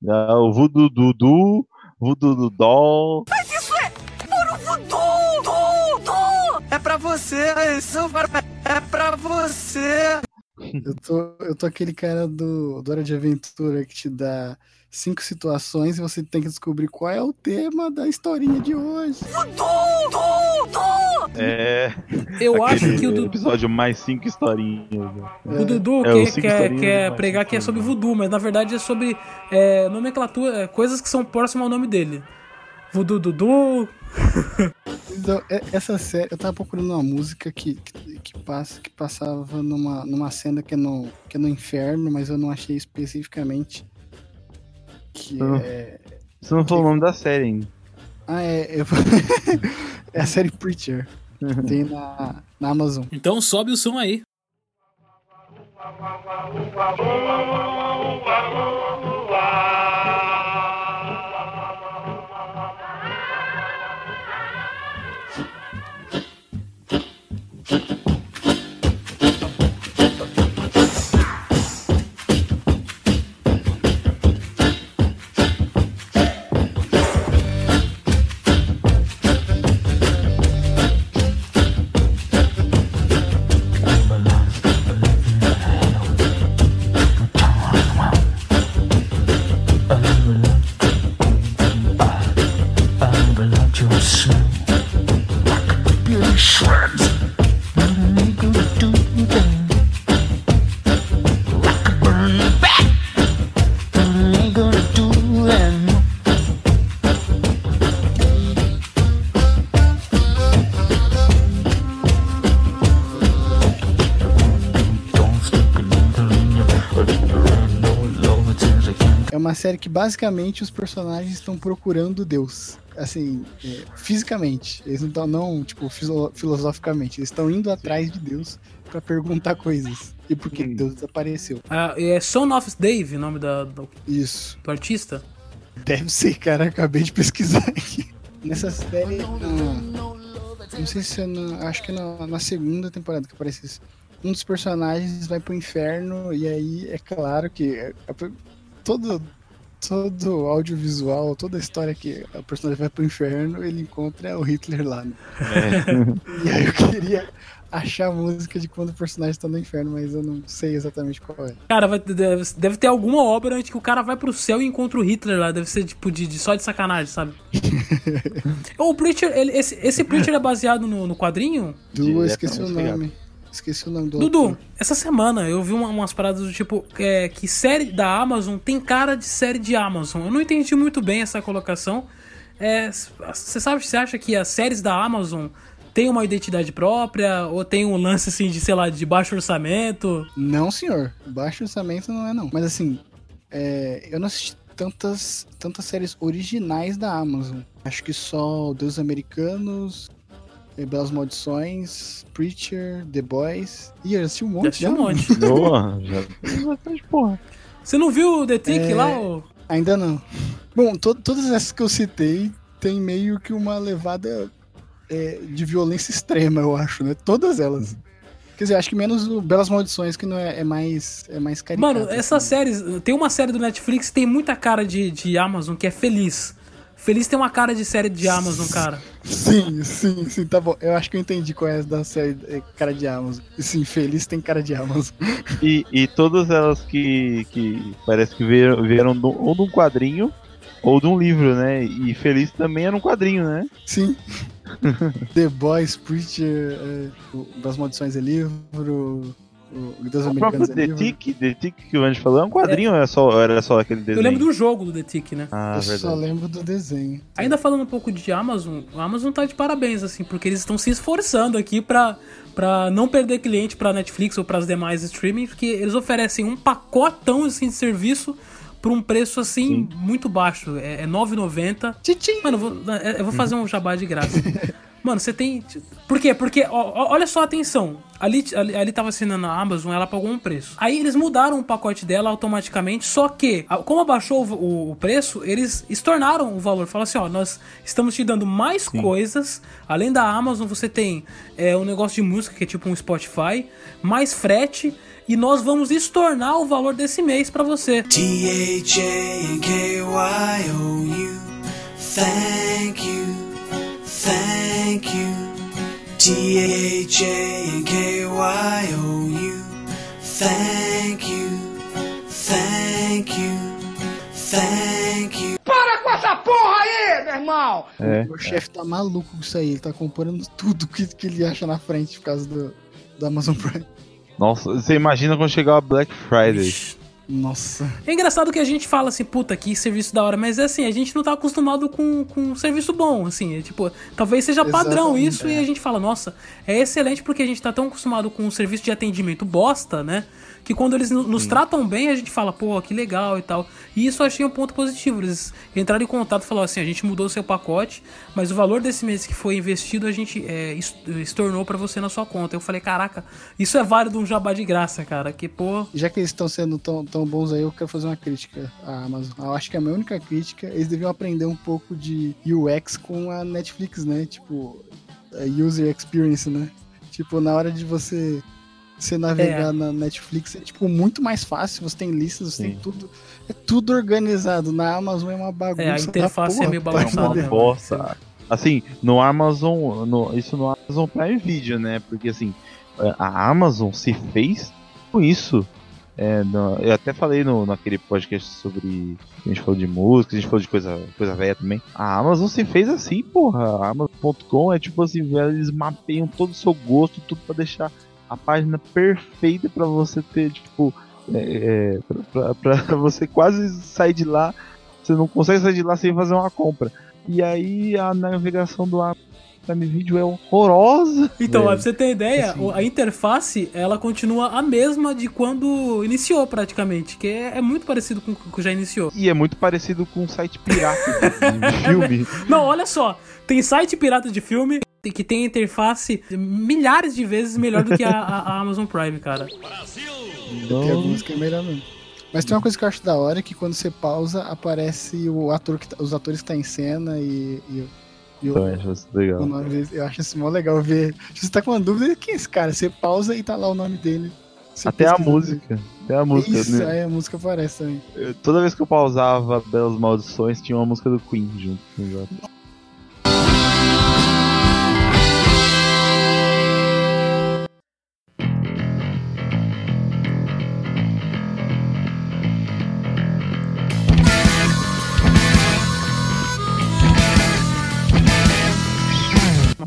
O voodoo Dudu, voodoo do Doll. É pra você, isso é pra você. Eu tô, eu tô aquele cara do, do Hora de Aventura que te dá cinco situações e você tem que descobrir qual é o tema da historinha de hoje. É. eu acho que o Dudu. episódio mais cinco historinhas. né? O Dudu É, quer, os cinco quer, quer pregar que é sobre voodoo, mas na verdade é sobre é, nomenclatura, é, coisas que são próximas ao nome dele. Voodoo Dudu. Então, é- essa série, eu tava procurando uma música que, que, que passa, que passava numa, numa cena que é, no, que é no inferno, mas eu não achei especificamente. Que é. Você não falou o nome da série ainda. Ah, é. eu- é a série Preacher. que Tem na, na Amazon. Então sobe o som aí. É basicamente os personagens estão procurando Deus. Assim, é, fisicamente. Eles não estão, não, tipo, filo- filosoficamente. Eles estão indo atrás de Deus pra perguntar coisas. E por que Hum. Deus desapareceu. Ah, é Son of Dave, o nome da- do, Isso. do artista? Deve ser, cara. Acabei de pesquisar aqui. Nessa série. na- não sei se é na. Acho que é na, na segunda temporada que aparece isso. Um dos personagens vai pro inferno e aí é claro que é- é- todo, todo audiovisual, toda a história que o personagem vai pro inferno, ele encontra o Hitler lá. Né? E aí eu queria achar a música de quando o personagem tá no inferno, mas eu não sei exatamente qual é. Cara, vai- deve, deve ter alguma obra onde que o cara vai pro céu e encontra o Hitler lá. Deve ser tipo de, de- só de sacanagem, sabe? o Preacher, ele- esse, esse Preacher é baseado no, no quadrinho? Du, eu esqueci o nome. Esqueci o nome do Dudu, autor. essa semana eu vi uma- umas paradas do tipo é, que série da Amazon tem cara de série de Amazon. Eu não entendi muito bem essa colocação. É, Você sabe, você acha que as séries da Amazon têm uma identidade própria? Ou tem um lance assim de, sei lá, de baixo orçamento? Não, senhor. Baixo orçamento não é, não. Mas assim, é, eu não assisti tantas, tantas séries originais da Amazon. Acho que só Deus Americanos, Belas Maldições, Preacher, The Boys. Ih, eu assisti um monte Já assisti um monte. Boa, já tem bastante porra. Você não viu o The Tick É. lá? ô? Ainda não. Bom, to- todas essas que eu citei tem meio que uma levada é, de violência extrema, eu acho, né? Todas elas. Quer dizer, acho que menos o Belas Maldições, que não é, é mais é mais caricato. Mano, essas assim. séries. Tem uma série do Netflix que tem muita cara de, de Amazon, que é Feliz. Feliz tem uma cara de série de Amazon, cara. Sim, sim, sim, tá bom. Eu acho que eu entendi qual é da série é, Cara de Amazon. Sim, Feliz tem cara de Amazon. E, e todas elas que, que parece que vieram, vieram do- ou de um quadrinho ou de um livro, né? E Feliz também era um quadrinho, né? Sim. The Boys, Preacher, é, Das Maldições é livro, o Deus O próprio é The. Tick, The Tick que o Andy falou, é um quadrinho ou era só, era só aquele desenho? Eu lembro do jogo do The Tick, né? Ah, eu verdade. só lembro do desenho. Ainda falando um pouco de Amazon, a Amazon tá de parabéns, assim, porque eles estão se esforçando aqui pra, pra não perder cliente pra Netflix ou pras demais streaming, porque eles oferecem um pacotão assim, de serviço por um preço assim muito baixo. É, é 9,90. Tchim! Mano, eu vou, é, eu vou fazer um jabá de graça. Mano, você tem. Por quê? Porque, ó, ó, olha só, atenção. Ali, ali, ali tava assinando a Amazon, ela pagou um preço. Aí eles mudaram o pacote dela automaticamente, só que, a- como abaixou o, o- o preço, eles estornaram o valor. Falaram assim: ó, nós estamos te dando mais coisas. Além da Amazon, você tem é, um negócio de música, que é tipo um Spotify, mais frete. E nós vamos estornar o valor desse mês pra você. T-H-A-N-K-Y-O-U. Thank you, thank you. T-H-A-N-K-Y-O-U. Thank you, thank you, thank you. Para com essa porra aí, meu irmão! É. O chefe tá maluco com isso aí, ele tá comprando tudo que, que ele acha na frente por causa do, do Amazon Prime. Nossa, você imagina quando chegar a Black Friday. Nossa. É engraçado que a gente fala assim, puta, que serviço da hora, mas é assim, a gente não tá acostumado com, com um serviço bom, assim, é tipo, talvez seja padrão Exatamente, isso e é. a gente fala, nossa, é excelente porque a gente tá tão acostumado com um serviço de atendimento bosta, né? que quando eles no- nos tratam bem, a gente fala, pô, que legal e tal. E isso eu achei um ponto positivo. Eles entraram em contato e falaram assim: a gente mudou o seu pacote, mas o valor desse mês que foi investido, a gente é, es- estornou pra você na sua conta. Eu falei, caraca, isso é válido um jabá de graça, cara. Que, pô. Já que eles estão sendo tão, tão bons aí, eu quero fazer uma crítica à Amazon. Eu acho que a minha única crítica, eles deviam aprender um pouco de UX com a Netflix, né? Tipo, a user experience, né? Tipo, na hora de você, você navegar É. na Netflix, é tipo muito mais fácil. Você tem listas, você tem Sim. tudo. É tudo organizado. Na Amazon é uma bagunça. É, a da interface porra, é meio bagunçada uma bosta. Assim, no Amazon, no- isso no Amazon Prime Video, né? Porque assim, a Amazon se fez com isso. É, eu até falei no, naquele podcast sobre. A gente falou de música, a gente falou de coisa, coisa velha também. A Amazon se fez assim, porra. A Amazon.com é tipo assim, eles mapeiam todo o seu gosto, tudo pra deixar a página perfeita pra você ter, tipo. É, é, pra, pra- pra você quase sair de lá. Você não consegue sair de lá sem fazer uma compra. E aí a navegação do Prime Video é horrorosa. Então, velho. pra você ter ideia, Assim. o- a interface ela continua a mesma de quando iniciou praticamente, que é, é muito parecido com o que já iniciou. E é muito parecido com um site pirata de filme. Não, olha só, tem site pirata de filme que tem interface milhares de vezes melhor do que a, a- Amazon Prime, cara. Tem alguns que é melhor mesmo. Mas tem uma coisa que eu acho da hora, que quando você pausa, aparece o ator que tá- os atores que tá em cena e, e, eu acho isso legal. o nome. Eu acho isso mó legal ver. Se você tá com uma dúvida, quem é esse cara? Você pausa e tá lá o nome dele. Você Até a música. Até a música. Isso, né? aí a música aparece também. Eu- Toda vez que eu pausava Belas Maldições, tinha uma música do Queen junto. Exato.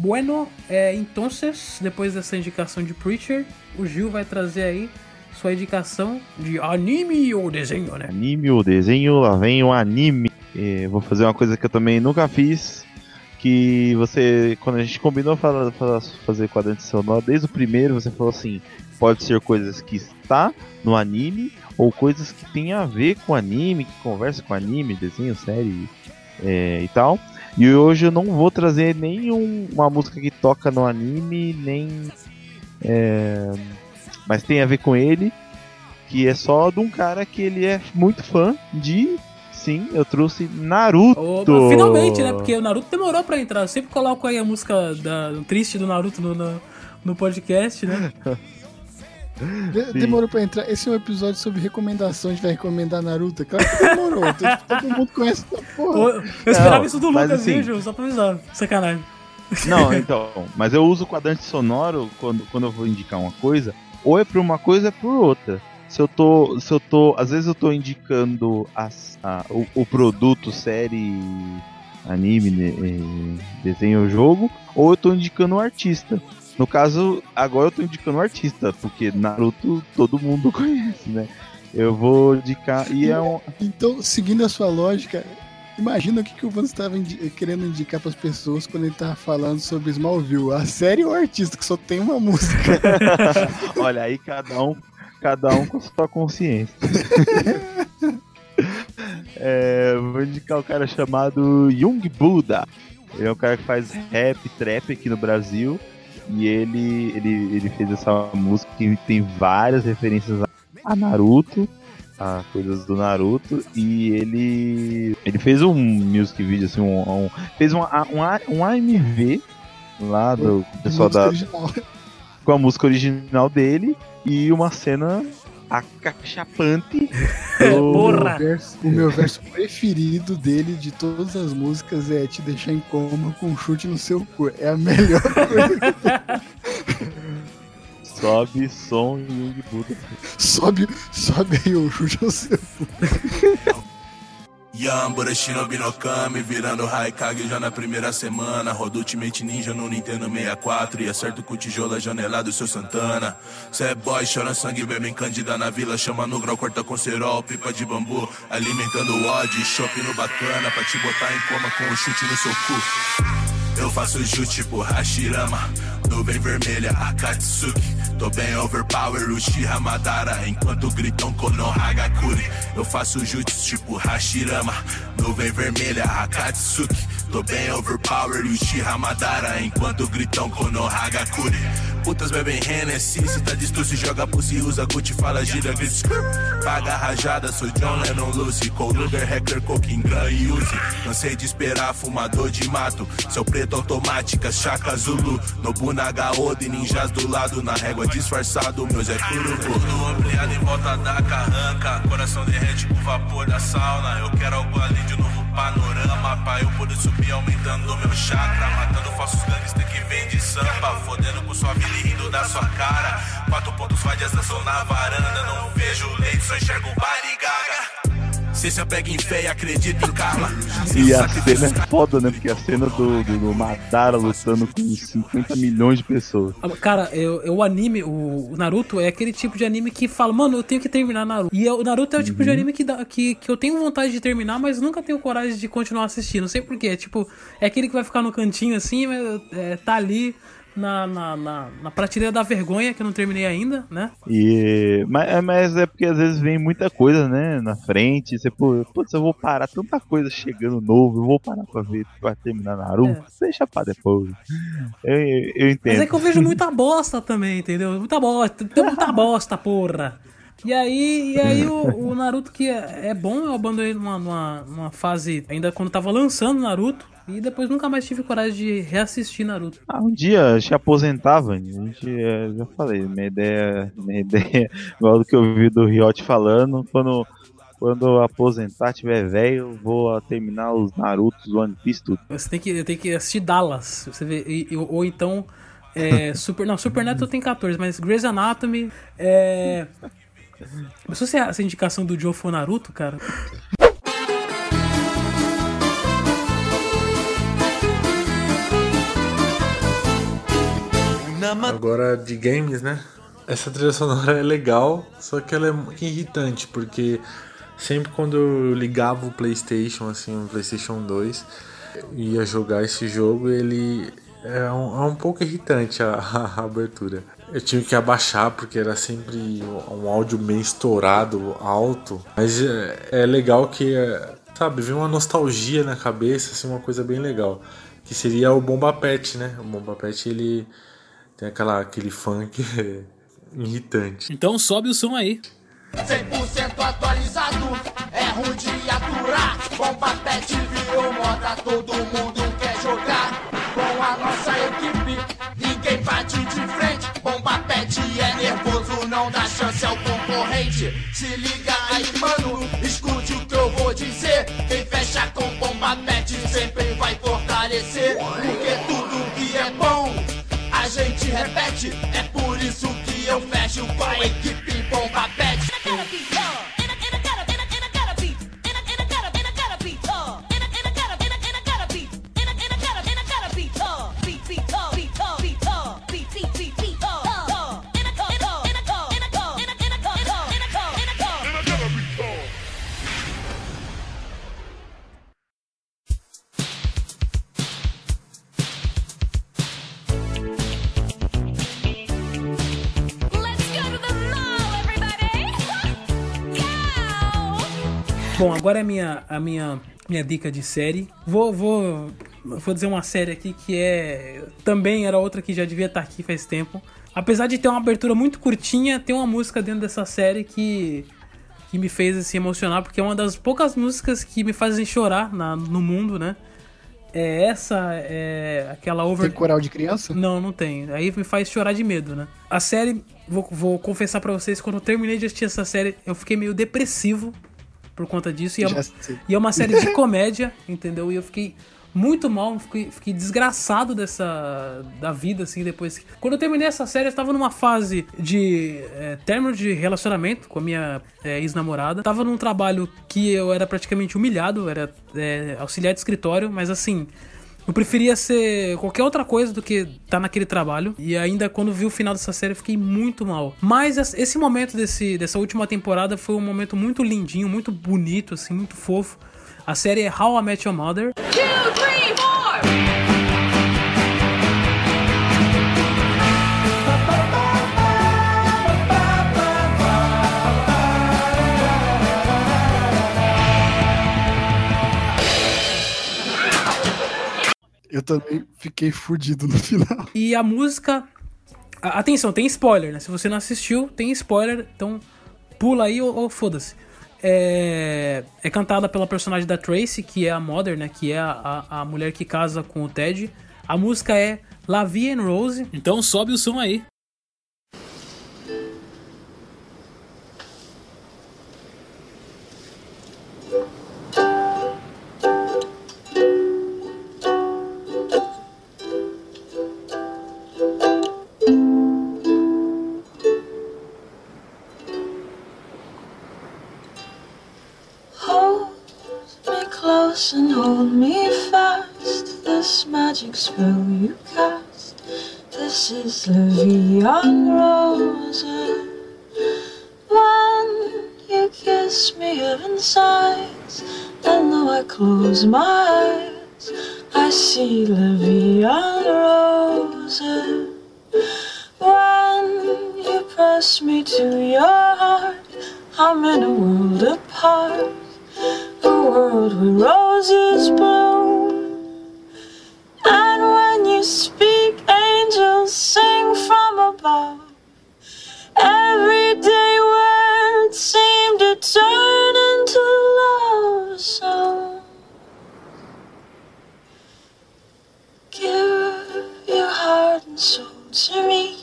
Bueno, é, então, depois dessa indicação de Preacher, o Gil vai trazer aí sua indicação de anime ou desenho, né? Anime ou desenho, lá vem o anime. Eh, vou fazer uma coisa que eu também nunca fiz. Que você, quando a gente combinou fa- fa- fazer quadrante sonoro, desde o primeiro você falou assim: pode ser coisas que está no anime ou coisas que tem a ver com anime, que conversa com anime, desenho, série eh, e tal. E hoje eu não vou trazer nenhum uma música que toca no anime, nem. eh, mas tem a ver com ele, que é só de um cara que ele é muito fã de. Sim, eu trouxe Naruto. Opa, finalmente, né? Porque o Naruto demorou pra entrar. Eu sempre coloco aí a música da, triste do Naruto no, no, no podcast, né? De- demorou pra entrar. Esse é um episódio sobre recomendação. A gente vai recomendar Naruto. Claro que demorou. Todo, mundo conhece essa porra. Eu, eu esperava Não, isso do mas Lucas, assim- viu? Só pra avisar. Sacanagem. Não, então, mas eu uso o quadrante sonoro quando, quando eu vou indicar uma coisa, ou é por uma coisa, ou é por outra. Se eu tô, se eu tô, às vezes eu tô indicando as, a- o, o produto, série, anime, né, eh, desenho, jogo, ou eu tô indicando o artista. No caso, agora eu tô indicando o artista, porque Naruto todo mundo conhece, né? Eu vou indicar e é um, Então, seguindo a sua lógica, imagina o que, que o Vans estava querendo indicar para as pessoas quando ele tava falando sobre Smallville. A série ou o artista, que só tem uma música. Olha aí, cada um, cada um com sua consciência. É, vou indicar um cara chamado Young Buddha. Ele é um cara que faz rap, trap aqui no Brasil. E ele, ele, ele fez essa música que tem várias referências a- Naruto, a coisas do Naruto. E ele, ele fez um music video, assim, um, um- fez um, um, um AMV lá do pessoal da, original. com a música original dele e uma cena acachapante do... Porra! O, verso- o meu verso preferido dele de todas as músicas é te deixar em coma com um chute no seu cu. É a melhor coisa. sobe som e Young Buddha. sobe, sobe aí o chute no seu cu. Yambura Shinobi no Kami, virando Raikage já na primeira semana. Roda Ultimate Ninja no Nintendo 64 e acerto com tijolo a janela do seu Santana. Cê é boy, chora sangue, bebe em Cândida na vila. Chama no grau, corta com cerol, pipa de bambu. Alimentando o ódio, chopp no bacana. Pra te botar em coma com um chute no seu cu. Eu faço jutsu tipo Hashirama. Nuvem vermelha, Akatsuki. Tô bem overpower, Uchiha Madara Enquanto gritam Konohagakure Eu faço jutsu tipo Hashirama. Nuvem vermelha, Akatsuki. Tô bem overpower, Uchiha Madara Enquanto gritam Konohagakure Putas bebem Hennessy Se tá distorce, joga pussy Usa Gucci, fala gira, grita. Paga rajada, sou John Lennon Lucy. Cold Luger, Hacker, Coquin, Gun e Uzi. Cansei de esperar, fumador de mato. Seu preto automática, Chaka Zulu Nobunaga Ode, ninjas do lado Na régua disfarçado, meus é tudo Tudo ampliado em volta da carranca Coração derrete com vapor da sauna. Eu quero algo além de um novo panorama Pra eu poder subir aumentando meu chakra Matando falsos gangsters que vem de sampa Fodendo com sua vida e rindo da sua cara. Quatro pontos vadias dançam na varanda Não vejo leite, só enxergo Barigaga Cê se apega em fé e acredita em karma E a cena é foda, né? Porque a cena do, do, do Madara lutando com 50 milhões de pessoas. Ah, Cara, eu, eu- o anime, o, o Naruto é aquele tipo de anime que fala, mano, eu tenho que terminar Naruto. E o Naruto é o tipo de anime que, dá, que, que eu tenho vontade de terminar, mas nunca tenho coragem de continuar assistindo. Não sei porquê. Tipo, é aquele que vai ficar no cantinho assim, mas é, tá ali na, na, na, na prateleira da vergonha, que eu não terminei ainda, né? E, mas, é- mas é porque às vezes vem muita coisa, né? Na frente. Você, pô, putz, eu vou parar, tanta coisa chegando novo, eu vou parar pra ver, pra terminar Naruto. Deixa pra depois. Eu, eu, eu entendo. Mas é que eu vejo muita bosta também, entendeu? Muita bosta, tem muita bosta, porra. E aí, e aí o, o Naruto que é, é bom, eu abandonei numa, numa, numa fase ainda quando tava lançando Naruto. E depois nunca mais tive coragem de reassistir Naruto. Ah, um dia a gente aposentava, a gente, é, já falei, minha ideia, minha ideia, igual do que eu vi do Riot falando, quando, quando eu aposentar, tiver velho, vou terminar os Narutos, One Piece, tudo. Você tem que, tenho que assistir Dallas. Você vê, e- e- ou então. É, Super, não, Supernatural tem 14, mas Grey's Anatomy. É. Mas se essa indicação do Joe for Naruto, cara. Agora de games, né? Essa trilha sonora é legal, só que ela é muito irritante, porque sempre quando eu ligava o PlayStation, assim, o PlayStation 2, ia jogar esse jogo, ele é um, é um pouco irritante a, a abertura. Eu tive que abaixar porque era sempre um áudio meio estourado, alto, mas é, é legal que, é, sabe, vem uma nostalgia na cabeça, assim, uma coisa bem legal. Que seria o Bomba Pet, né? O Bomba Pet, ele tem aquela, aquele funk irritante. Então sobe o som aí. 100% atualizado, é ruim de aturar. Bomba pet virou moda, todo mundo quer jogar. Com a nossa equipe, ninguém bate de frente. Pet é nervoso, não dá chance ao concorrente. Se liga aí, mano, escute o que eu vou dizer. Quem fecha com bomba pet sempre vai fortalecer. Porque tudo que é bom, a gente repete. É por isso que eu fecho com a equipe bomba pet. Bom, agora é a minha, a minha, minha dica de série. Vou, vou, vou dizer uma série aqui que é. Também era outra que já devia estar aqui faz tempo. Apesar de ter uma abertura muito curtinha, tem uma música dentro dessa série que, que me fez se emocionar, porque é uma das poucas músicas que me fazem chorar na, no mundo, né? É essa, é aquela over. Tem coral de criança? Não, não tem. Aí me faz chorar de medo, né? A série, vou, vou confessar pra vocês, quando eu terminei de assistir essa série, eu fiquei meio depressivo por conta disso. E é, uma, e é uma série de comédia, entendeu? E eu fiquei muito mal, fiquei, fiquei desgraçado dessa da vida, assim, depois. Quando eu terminei essa série, eu estava numa fase de é, término de relacionamento com a minha é, ex-namorada. Tava num trabalho que eu era praticamente humilhado, era é, auxiliar de escritório, mas assim. Eu preferia ser qualquer outra coisa do que estar naquele trabalho. E ainda quando vi o final dessa série, fiquei muito mal. Mas es- esse momento desse, dessa última temporada foi um momento muito lindinho, muito bonito, assim, muito fofo. A série é How I Met Your Mother. Two, three, Eu também fiquei fudido no final. E a música. Atenção, tem spoiler, né? Se você não assistiu, tem spoiler, então pula aí ou, ou foda-se. É, é cantada pela personagem da Tracy, que é a Mother, né? Que é a, a, a mulher que casa com o Ted. A música é La Vie and Rose. Então sobe o som aí. Hold me fast. This magic spell you cast. This is en Rose. When you kiss me, heaven sighs. And though I close my eyes, I see en Rose. When you press me to your heart, I'm in a world apart, a world where roses bloom. And when you speak, angels sing from above. Everyday words seem to turn into love songs. Give your heart and soul to me,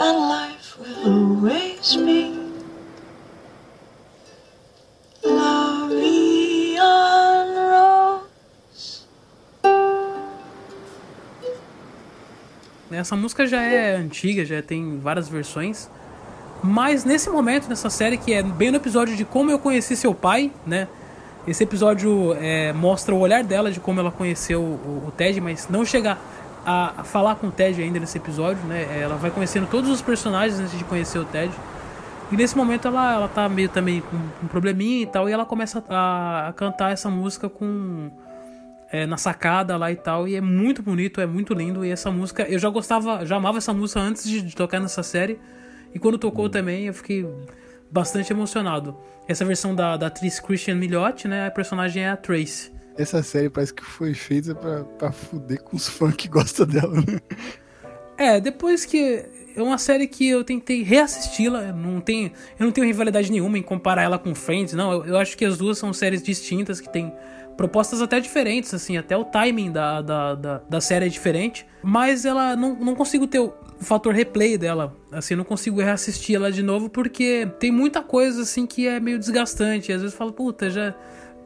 and life will always be. La Essa música já é antiga, já tem várias versões. Mas nesse momento, nessa série, que é bem no episódio de como eu conheci seu pai, né? Esse episódio é, mostra o olhar dela de como ela conheceu o, o Ted, mas não chega a, falar com o Ted ainda nesse episódio, né? Ela vai conhecendo todos os personagens antes de conhecer o Ted. E nesse momento ela, ela tá meio também com um probleminha e tal, e ela começa a, a cantar essa música com é, na sacada lá e tal, e é muito bonito, é muito lindo, e essa música, eu já gostava, já amava essa música antes de, de tocar nessa série, e quando tocou também eu fiquei bastante emocionado. Essa versão da, da atriz Christian Milioti, né, a personagem é a Trace. Essa série parece que foi feita pra, pra fuder com os fãs que gostam dela, né? É, depois que é uma série que eu tentei reassisti-la, não tem, eu não tenho rivalidade nenhuma em comparar ela com Friends, não. Eu, eu acho que as duas são séries distintas que têm propostas até diferentes, assim, até o timing da, da, da, da série é diferente, mas ela não, não consigo ter o fator replay dela, assim, não consigo reassistir ela de novo porque tem muita coisa assim que é meio desgastante, às vezes eu falo, puta, já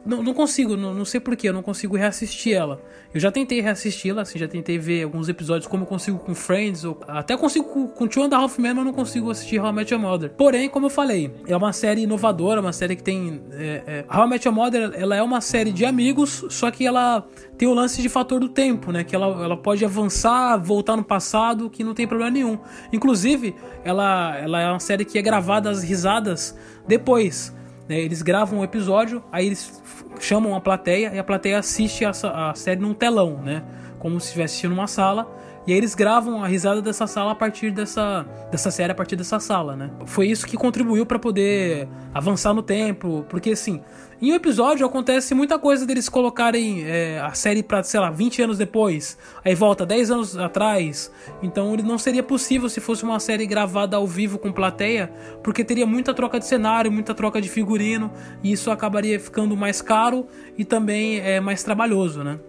não, não consigo, não, não sei porquê, eu não consigo reassistir ela. Eu já tentei reassisti-la, assim, já tentei ver alguns episódios como eu consigo com Friends, ou até consigo com, com Two a Half mas não consigo assistir How I Met Your Mother. Porém, como eu falei, é uma série inovadora, uma série que tem... É, é, How I Met Your Mother, ela é uma série de amigos, só que ela tem o lance de fator do tempo, né? Que ela, ela pode avançar, voltar no passado, que não tem problema nenhum. Inclusive, ela, ela é uma série que é gravada as risadas depois. Né? Eles gravam um episódio, aí eles chamam a plateia e a plateia assiste a, a série num telão, né? Como se estivesse assistindo uma sala. E aí eles gravam a risada dessa sala a partir dessa, dessa série, a partir dessa sala, né? Foi isso que contribuiu para poder avançar no tempo, porque assim, em um episódio acontece muita coisa deles colocarem é, a série pra, sei lá, 20 anos depois, aí volta 10 anos atrás, então ele não seria possível se fosse uma série gravada ao vivo com plateia, porque teria muita troca de cenário, muita troca de figurino, e isso acabaria ficando mais caro e também é mais trabalhoso, né?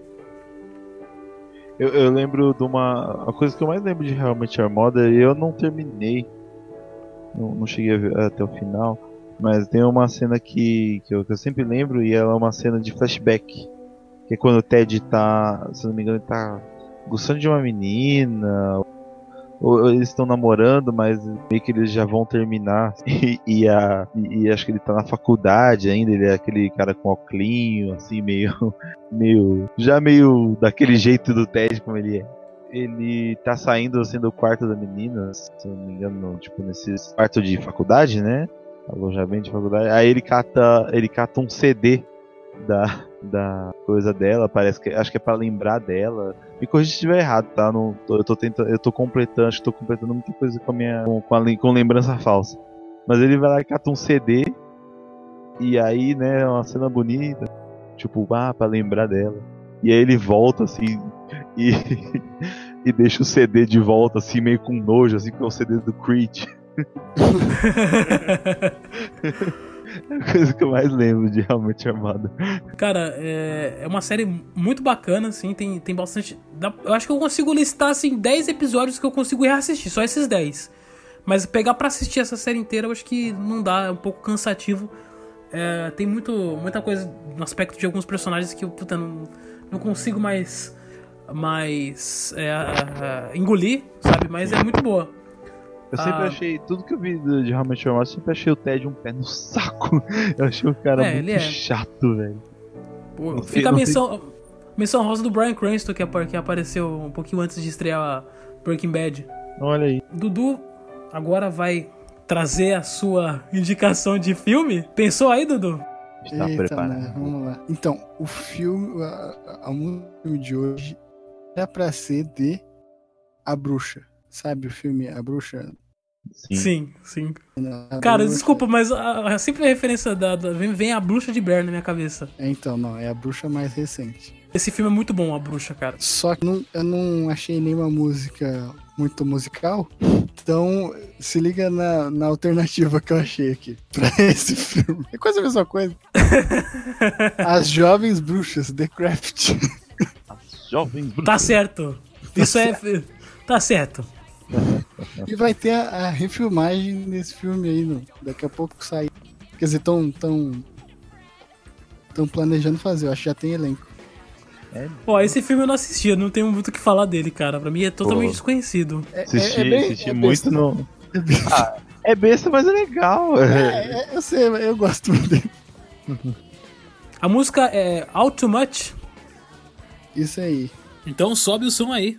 Eu, eu lembro de uma. A coisa que eu mais lembro de realmente Mother, e eu não terminei. Não, não cheguei ver até o final. Mas tem uma cena que, que, eu, que eu sempre lembro e ela é uma cena de flashback. Que é quando o Ted tá. Se não me engano, ele tá gostando de uma menina. Ou eles estão namorando, mas meio que eles já vão terminar. E, e, a, e, e acho que ele tá na faculdade ainda, ele é aquele cara com óculos, assim, meio. meio. já meio daquele jeito do Ted como ele é. Ele tá saindo assim do quarto da menina, se não me engano, tipo, nesses quarto de faculdade, né? Alojamento de faculdade. Aí ele cata. ele cata um CD da, da coisa dela, parece que acho que é para lembrar dela. Me corrija se estiver errado, tá? Não, eu tô tentando, eu tô completando, tô completando muita coisa com a minha com, com, a, com lembrança falsa. Mas ele vai lá e cata um CD e aí, né, é uma cena bonita, tipo, ah, para lembrar dela. E aí ele volta assim, e, e deixa o CD de volta, assim, meio com nojo, assim, porque é o CD do Creed. É a coisa que eu mais lembro de Realmente Armada. Cara, é, é uma série muito bacana, assim, tem, tem bastante. Eu acho que eu consigo listar, assim, 10 episódios que eu consigo reassistir, só esses 10. Mas pegar pra assistir essa série inteira, eu acho que não dá, é um pouco cansativo. É, tem muito, muita coisa no aspecto de alguns personagens que eu, puta, não, não consigo mais, mais é, engolir, sabe? Mas é muito boa. Eu sempre Ah. achei, tudo que eu vi de Realmente Armada, eu sempre achei o Ted um pé no saco. Eu achei o cara É, ele muito é. chato, velho. Pô, Fica a não sei- menção, menção rosa do Brian Cranston, que, que apareceu um pouquinho antes de estrear Breaking Bad. Olha aí. Dudu agora vai trazer a sua indicação de filme. Pensou aí, Dudu? Está Eita, preparado. né? Vamos lá. Então, o filme, a, a, a música de hoje é pra ser de A Bruxa. Sabe o filme A Bruxa? Sim. Sim, sim. Cara, Bruxa- desculpa, mas a, a sempre a referência da, da- vem, vem a bruxa de Blair na minha cabeça. É, então, não, é a bruxa mais recente. Esse filme é muito bom, a bruxa, cara. Só que não- eu não achei nenhuma música muito musical. Então, se liga na, na alternativa que eu achei aqui pra esse filme. É quase a mesma coisa. As Jovens Bruxas, The Craft. Jovem Tá certo. Isso é. Tá certo. E vai ter a, a refilmagem desse filme aí, no, daqui a pouco sair. Quer dizer, tão, tão, tão planejando fazer, eu acho que já tem elenco. Ó, esse filme eu não assisti, eu não tenho muito o que falar dele, cara. Pra mim é totalmente Pô. desconhecido. É, Assisti, é- é bem- assisti é muito besta. no. É besta. Ah, é besta, mas é legal. É, é, eu sei, eu gosto muito dele. A música é All Too Much. Isso aí. Então sobe o som aí.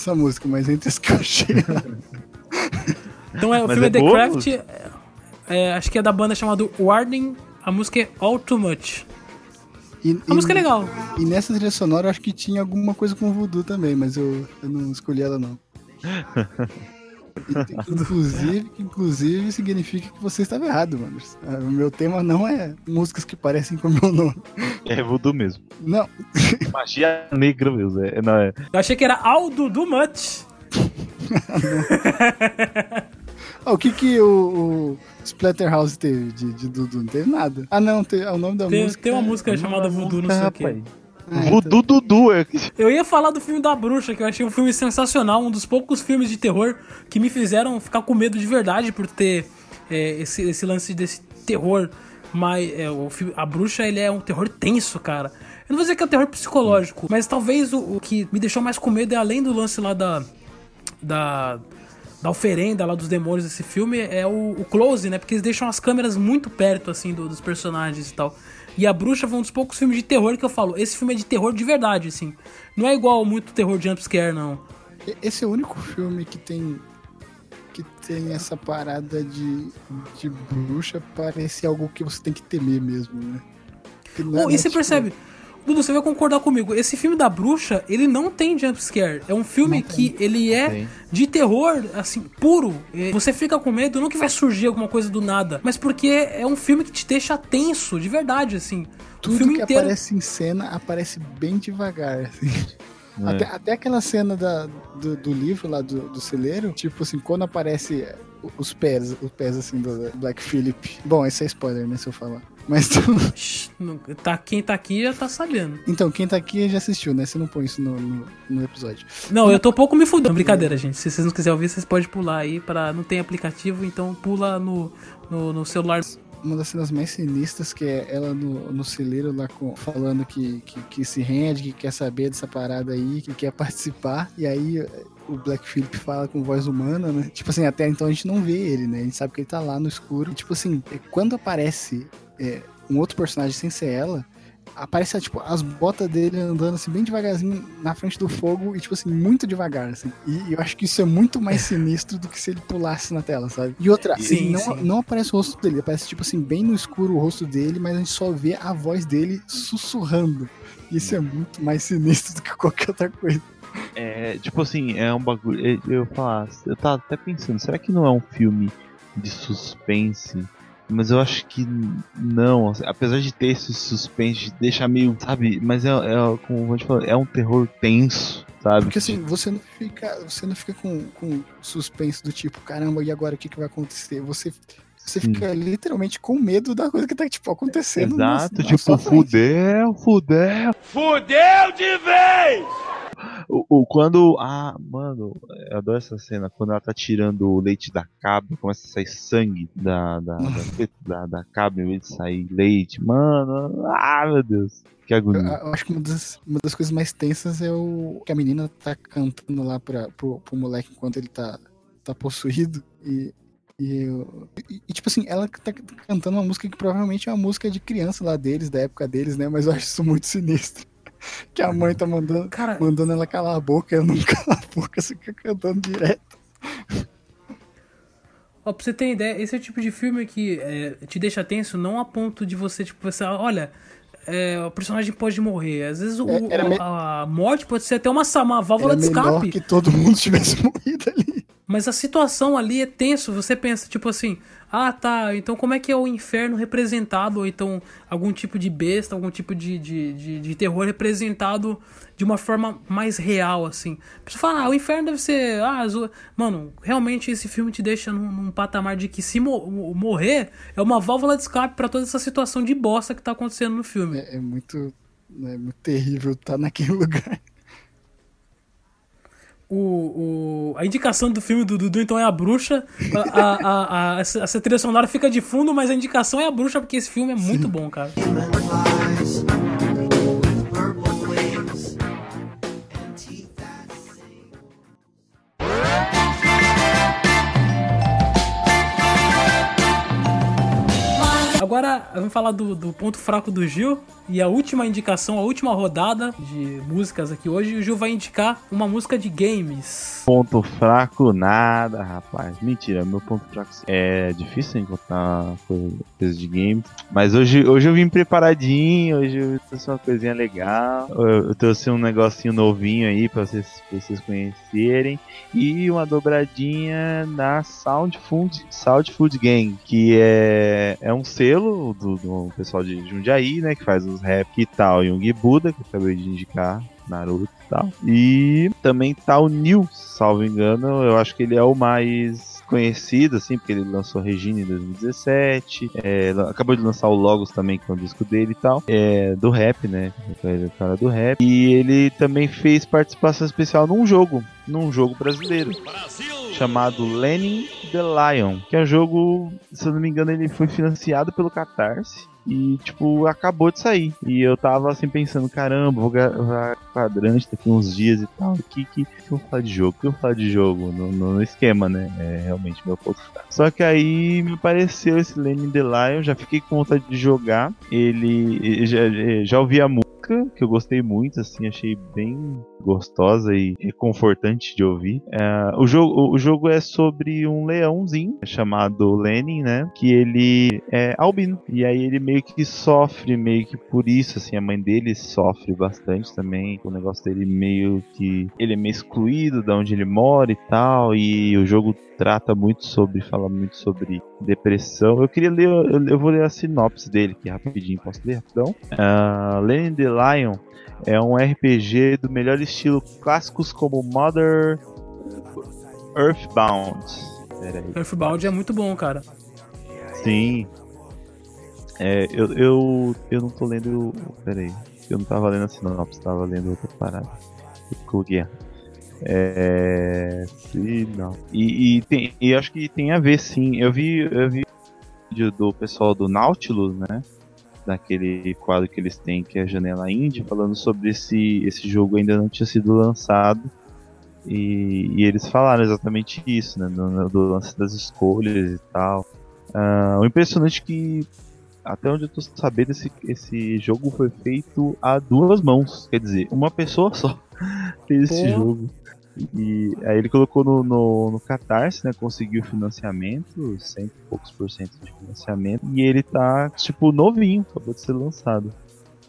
essa música, mas entre as que eu achei. Então é, o Mas filme é The boa Craft. é, é, acho que é da banda chamada Warning. A música é All Too Much. E, A música é legal. E nessa trilha sonora eu acho que tinha alguma coisa com voodoo também, mas eu, eu não escolhi ela não. Inclusive, inclusive significa que você estava errado, mano. Ah, O meu tema não é músicas que parecem com o meu nome. É voodoo mesmo. Não, Magia negra mesmo. É, não, é. Eu achei que era All Do Much. Ah, o que que o, o Splatterhouse teve de, de Dudu? Não teve nada. Ah, não, tem, o nome da Tem, música. tem uma é- música chamada Voodoo, não sei o quê. Voodoo Dudu. É... Eu ia falar do filme da bruxa, que eu achei um filme sensacional, um dos poucos filmes de terror que me fizeram ficar com medo de verdade por ter é, esse, esse lance desse terror. Mas é, o filme, a bruxa ele é um terror tenso, cara. Eu não vou dizer que é um terror psicológico, mas talvez o, o que me deixou mais com medo é além do lance lá da. da da oferenda lá dos demônios desse filme é o, o close, né? Porque eles deixam as câmeras muito perto, assim, do- dos personagens e tal. E a Bruxa foi um dos poucos filmes de terror que eu falo. Esse filme é de terror de verdade, assim. Não é igual muito terror jumpscare, não. Esse é o único filme que tem que tem essa parada de, de bruxa parecer algo que você tem que temer mesmo, né? É- Oh, e você tipo- percebe? Dudu, você vai concordar comigo. Esse filme da bruxa, ele não tem jumpscare. É um filme que ele é Tem. de terror, assim, puro. É, Você fica com medo, não que vai surgir alguma coisa do nada, mas porque é um filme que te deixa tenso, de verdade, assim. o Tudo filme que inteiro. aparece em cena aparece bem devagar. assim. É. Até, até aquela cena da, do, do livro lá do, do celeiro, tipo assim, quando aparece os pés, os pés assim do Black Phillip. Bom, esse é spoiler, né, se eu falar. Mas tá, quem tá aqui já tá sabendo. então, quem tá aqui já assistiu, né? Você não põe isso no, no, no episódio. Não, eu tô um pouco me fudendo. Brincadeira, gente. Se vocês não quiserem ouvir, vocês podem pular aí. Pra... Não tem aplicativo, então pula no, no, no celular. Uma das cenas mais sinistras que é ela no, no celeiro lá com, falando que, que, que se rende, que quer saber dessa parada aí, que quer participar. E aí o Black Phillip fala com voz humana, né? Tipo assim, até então a gente não vê ele, né? A gente sabe que ele tá lá no escuro. E, tipo assim, eh, quando aparece eh, um outro personagem sem ser ela, aparece tipo as botas dele andando assim bem devagarzinho na frente do fogo e tipo assim muito devagar assim. E eu acho que isso é muito mais sinistro do que se ele pulasse na tela, sabe? E outra, Sim, não, sim. não aparece o rosto dele, aparece tipo assim bem no escuro o rosto dele, mas a gente só vê a voz dele sussurrando. Isso é muito mais sinistro do que qualquer outra coisa. É, tipo assim, é um bagulho. Eu, eu falar, eu tava até pensando, será que não é um filme de suspense? Mas eu acho que não, apesar de ter esse suspense, de deixar meio, sabe? Mas é, é como a gente falou, é um terror tenso, sabe? Porque assim, você não fica, você não fica com, com suspense do tipo, caramba, e agora o que, que vai acontecer? Você, você fica literalmente com medo da coisa que tá tipo acontecendo. Exato, na tipo, fudeu, fudeu. Fudeu de vez! O, o- quando. Ah, mano, eu adoro essa cena. Quando ela tá tirando o leite da cabra, começa a sair sangue da, da, da, da, da cabra em vez de sair leite. Mano, ah, meu Deus. Que Eu, agonia. eu acho que uma das, uma das coisas mais tensas é o que a menina tá cantando lá pra, pro, pro moleque enquanto ele tá, tá possuído. E, e, eu- e- e, tipo assim, ela tá cantando uma música que provavelmente é uma música de criança lá deles, da época deles, né? Mas eu acho isso muito sinistro. Que a mãe tá mandando, Cara, mandando ela calar a boca, ela não cala a boca, você fica cantando direto. Ó, pra você ter ideia, esse é o tipo de filme que é, te deixa tenso, não a ponto de você, tipo, pensar, olha, é, o personagem pode morrer. Às vezes o- É, me- a morte pode ser até uma, uma válvula Era de escape. que todo mundo tivesse morrido ali. Mas a situação ali é tenso. Você pensa, tipo assim, ah tá, então como é que é o inferno representado? Ou então algum tipo de besta, algum tipo de, de, de, de terror representado de uma forma mais real, assim. Pessoa fala, ah, o inferno deve ser. Ah, zo-". Mano, realmente esse filme te deixa num, num patamar de que se mo- morrer é uma válvula de escape pra toda essa situação de bosta que tá acontecendo no filme. É, é muito, é muito terrível estar naquele lugar. O, o, a indicação do filme do Dudu, então, é a bruxa. A, a, a, a, essa essa trilha sonora fica de fundo, mas a indicação é a bruxa, porque esse filme é muito bom, cara. Agora vamos falar do, do ponto fraco do Gil. E a última indicação, a última rodada de músicas aqui hoje. O Gil vai indicar uma música de games. Ponto fraco, nada, rapaz. Mentira, meu ponto fraco é difícil encontrar coisa de game. Mas hoje, hoje eu vim preparadinho, hoje eu trouxe uma coisinha legal. Eu, trouxe um negocinho novinho aí pra vocês, pra vocês conhecerem. E uma dobradinha na Sound Food, Sound Food Gang, que é, é um selo do, do pessoal de Jundiaí, né? Que faz os rap e tal. Young Buda, que eu acabei de indicar. Naruto e tal. E também tá o Neil, salvo engano, eu acho que ele é o mais conhecido, assim, porque ele lançou Regina em 2017, é, acabou de lançar o Logos também, que é um disco dele e tal, é, do rap, né, ele é cara do rap, e ele também fez participação especial num jogo, num jogo brasileiro, chamado Lenin the Lion, que é um jogo, se eu não me engano, ele foi financiado pelo Catarse, e, tipo, acabou de sair. E eu tava assim pensando, caramba, vou gravar quadrante daqui uns dias e tal. O que, que, que eu vou falar de jogo? O que eu vou falar de jogo? No, no- esquema, né? É realmente meu ponto. Só que aí me apareceu esse Lenin The Lion, já fiquei com vontade de jogar. Ele. Já, já ouvi a música, que eu gostei muito, assim, achei bem gostosa e reconfortante de ouvir. É, o, jogo, o jogo é sobre um leãozinho chamado Lenin, né? Que ele é albino. E aí ele meio que sofre, meio que por isso, assim, a mãe dele sofre bastante também. O negócio dele meio que. Ele é meio excluído de onde ele mora e tal. E o jogo trata muito sobre, fala muito sobre depressão. Eu queria ler, eu, eu vou ler a sinopse dele aqui rapidinho, posso ler rapidão? Uh, Lenin the Lion é um RPG do melhor estilo clássicos como Mother Earthbound. Earthbound é muito bom, cara. Sim. É, eu, eu, eu não tô lendo. Pera aí. Eu não tava lendo a sinopse, tava lendo outra parada. Coloquei. É. Sim, não. E, e, tem, e acho que tem a ver, sim. Eu vi, eu vi vídeo do pessoal do Nautilus, né? Daquele quadro que eles têm, que é a Janela Indie, falando sobre esse, esse jogo ainda não tinha sido lançado. E, e eles falaram exatamente isso, né? Do, do lance das escolhas e tal. Uh, o impressionante é que, até onde eu tô sabendo, esse, esse jogo foi feito a duas mãos. Quer dizer, uma pessoa só fez Pô. esse jogo. E aí ele colocou no, no, no Catarse, né? Conseguiu financiamento, cento e poucos por cento de financiamento. E ele tá, tipo, novinho, acabou de ser lançado.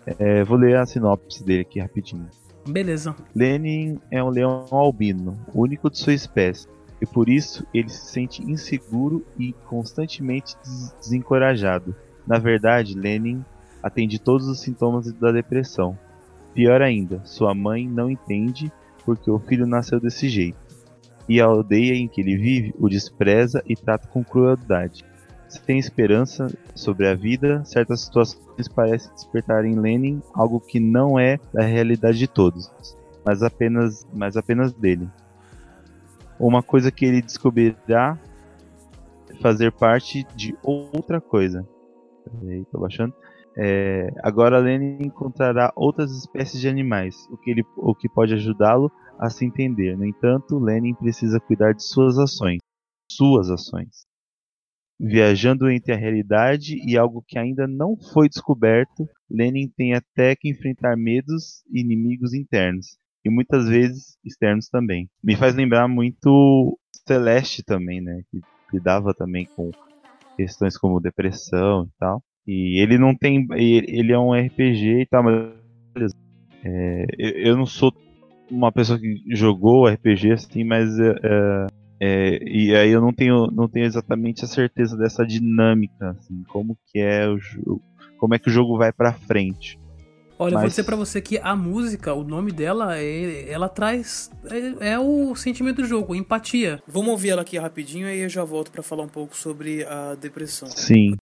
É, vou ler a sinopse dele aqui rapidinho. Beleza. Lenin é um leão albino, único de sua espécie. E por isso ele se sente inseguro e constantemente des desencorajado. Na verdade, Lenin atende todos os sintomas da depressão. Pior ainda, sua mãe não entende porque o filho nasceu desse jeito. E a aldeia em que ele vive o despreza e trata com crueldade. Se tem esperança sobre a vida, certas situações parecem despertar em Lenin algo que não é da realidade de todos, mas apenas, mas apenas dele. Uma coisa que ele descobrirá é fazer parte de outra coisa. Peraí, tô baixando. É, agora Lenin encontrará outras espécies de animais, o que, ele, o que pode ajudá-lo a se entender. No entanto, Lenin precisa cuidar de suas ações. Suas ações. Viajando entre a realidade e algo que ainda não foi descoberto, Lenin tem até que enfrentar medos e inimigos internos, e muitas vezes externos também. Me faz lembrar muito Celeste também, né? Que lidava também com questões como depressão e tal. E ele não tem. Ele é um RPG e tal, mas. É, eu não sou uma pessoa que jogou RPG assim, mas. É, é, e aí eu não tenho, não tenho exatamente a certeza dessa dinâmica, assim, como que é o jogo. Como é que o jogo vai pra frente. Olha, Mas... vou dizer pra você que a música, o nome dela, é, ela traz. É, é, o sentimento do jogo, empatia. Vamos ouvir ela aqui rapidinho e eu já volto para falar um pouco sobre a depressão. Sim.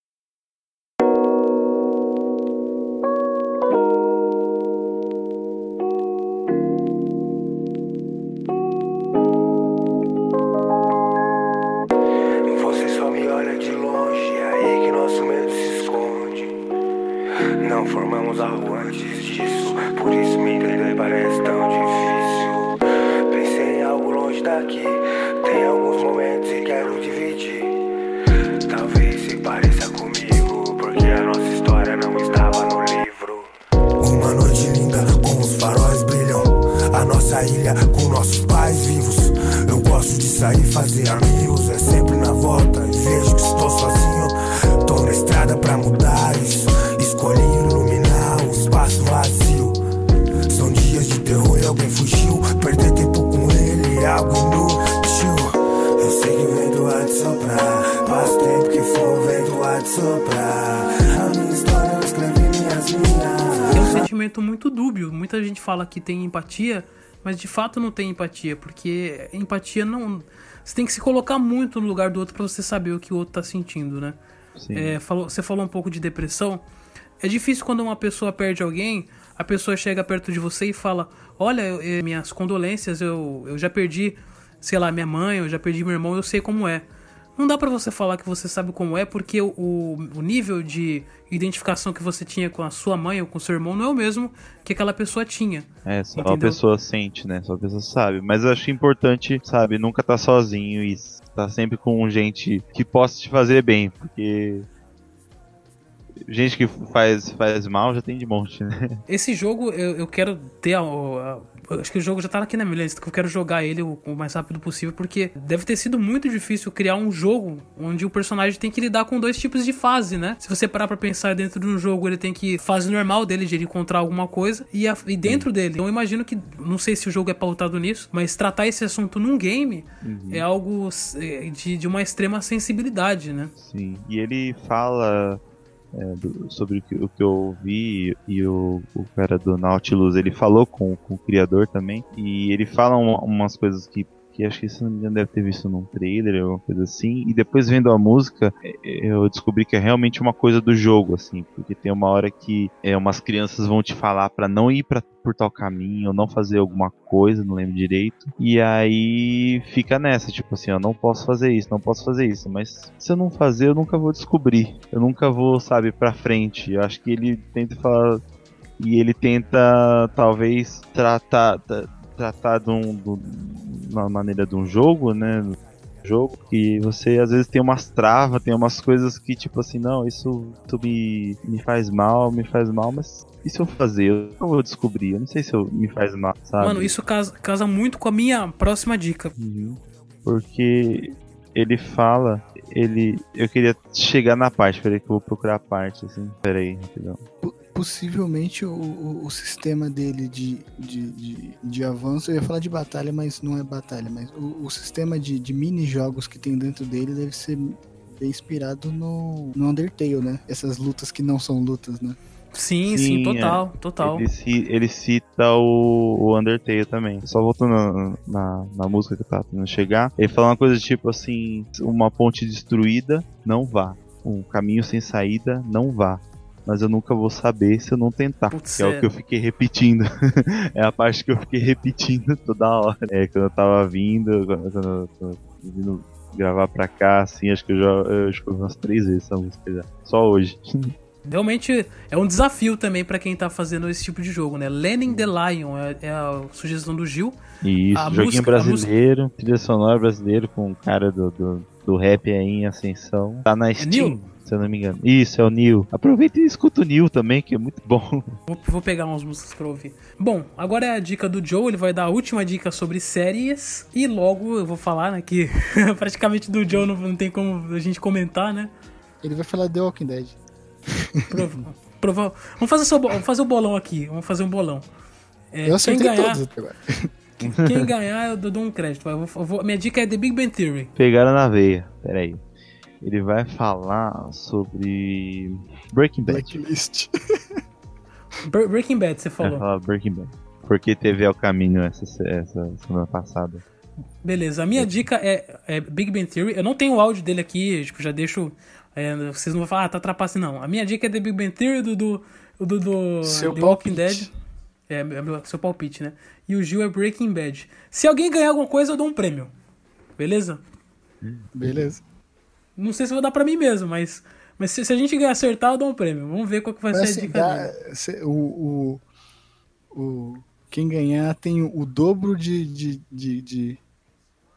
Empatia, mas de fato não tem empatia, porque empatia não. Você tem que se colocar muito no lugar do outro para você saber o que o outro tá sentindo, né? É, falou, você falou um pouco de depressão. É difícil quando uma pessoa perde alguém, a pessoa chega perto de você e fala: Olha, eu, minhas condolências, eu, eu já perdi, sei lá, minha mãe, eu já perdi meu irmão, eu sei como é. Não dá para você falar que você sabe como é, porque o, o nível de identificação que você tinha com a sua mãe ou com o seu irmão não é o mesmo que aquela pessoa tinha. É, só entendeu? a pessoa sente, né? Só a pessoa sabe. Mas eu acho importante, sabe, nunca tá sozinho e tá sempre com gente que possa te fazer bem, porque gente que faz, faz mal já tem de monte, né? Esse jogo eu, eu quero ter a, a, acho que o jogo já tá aqui na minha lista, que eu quero jogar ele o, o mais rápido possível, porque deve ter sido muito difícil criar um jogo onde o personagem tem que lidar com dois tipos de fase, né? Se você parar pra pensar dentro de um jogo, ele tem que fase normal dele de ele encontrar alguma coisa e, a- e dentro dele. Então eu imagino que, não sei se o jogo é pautado nisso, mas tratar esse assunto num game é algo é, de, de uma extrema sensibilidade, né? Sim. E ele fala é, do- sobre o que, o que eu ouvi e o, o cara do Nautilus, ele falou com, com o criador também. E ele fala uma- umas coisas que, que acho que se não me engano deve ter visto num trailer, alguma coisa assim. E depois vendo a música, é, eu descobri que é realmente uma coisa do jogo, assim. Porque tem uma hora que é, umas crianças vão te falar pra não ir pra, por tal caminho, ou não fazer alguma coisa, não lembro direito. E aí fica nessa, tipo assim, eu não posso fazer isso, não posso fazer isso. Mas se eu não fazer, eu nunca vou descobrir. Eu nunca vou, sabe, pra frente. Eu acho que ele tenta falar. E ele tenta, talvez, tratar. Tra- Tratar de, um, de uma maneira de um jogo, né? jogo que você às vezes tem umas travas, tem umas coisas que tipo assim, não, isso, isso me, me faz mal, me faz mal, mas e se eu fazer? Eu não vou descobrir, eu não sei se eu, me faz mal, sabe? Mano, isso casa, casa muito com a minha próxima dica. Uhum. Porque ele fala, ele. Eu queria chegar na parte, peraí que eu vou procurar a parte, assim. Peraí, rapidão. Possivelmente o, o, o sistema dele de, de, de, de avanço, eu ia falar de batalha, mas não é batalha, mas o, o sistema de, de mini-jogos que tem dentro dele deve ser bem inspirado no, no Undertale, né? Essas lutas que não são lutas, né? Sim, sim, Sim, total, é. total. Ele, ele cita o, o Undertale também. Só voltando na, na, na música que eu tava tentando chegar. Ele fala uma coisa tipo assim: uma ponte destruída, não vá. Um caminho sem saída, não vá. Mas eu nunca vou saber se eu não tentar. Putz, que é, é. o que eu fiquei repetindo. é a parte que eu fiquei repetindo toda hora. É, quando eu tava vindo, quando quando eu tô vindo gravar pra cá, assim, acho que eu já eu umas três vezes essa música já. Só hoje. Realmente é um desafio também pra quem tá fazendo esse tipo de jogo, né? Lenin the Lion é, é a sugestão do Gil. Isso, A joguinho música- brasileiro, trilha sonora brasileiro com o cara do, do, do rap aí em ascensão. Tá na Steam, Neil? Se eu não me engano. Isso, é o Neil. Aproveita e escuta o Neil também, que é muito bom. Vou, vou pegar umas músicas pra ouvir. Bom, agora é a dica do Joe, ele vai dar a última dica sobre séries. E logo eu vou falar, né, que praticamente do Joe não, não tem como a gente comentar, né? Ele vai falar The Walking Dead. Prova- prova- vamos, fazer só, vamos fazer o bolão aqui, vamos fazer um bolão. É, Eu quem acertei ganhar, todos até agora. quem ganhar eu dou um crédito. Eu vou- eu vou- minha dica é The Big Bang Theory. Pegaram na veia, peraí. Ele vai falar sobre Breaking Bad. Blacklist. Bre- Breaking Bad, você Vai falou. falar Breaking Bad. Porque teve ao caminho essa, essa semana passada. Beleza, a minha dica é, é Big Bang Theory. Eu não tenho o áudio dele aqui, tipo, já deixo. é, vocês não vão falar, ah, tá trapace, não. A minha dica é The Big Bang Theory do, do, do, do Seu The Walking palpite. Dead. É, é meu- seu palpite, né? E o Gil é Breaking Bad. Se alguém ganhar alguma coisa, eu dou um prêmio. Beleza? Beleza. Não sei se vai dar pra mim mesmo, mas, mas se, se a gente acertar, eu dou um prêmio. Vamos ver qual que vai ser a dica dá- cê- o, o, o- quem ganhar tem o dobro de, de, de, de,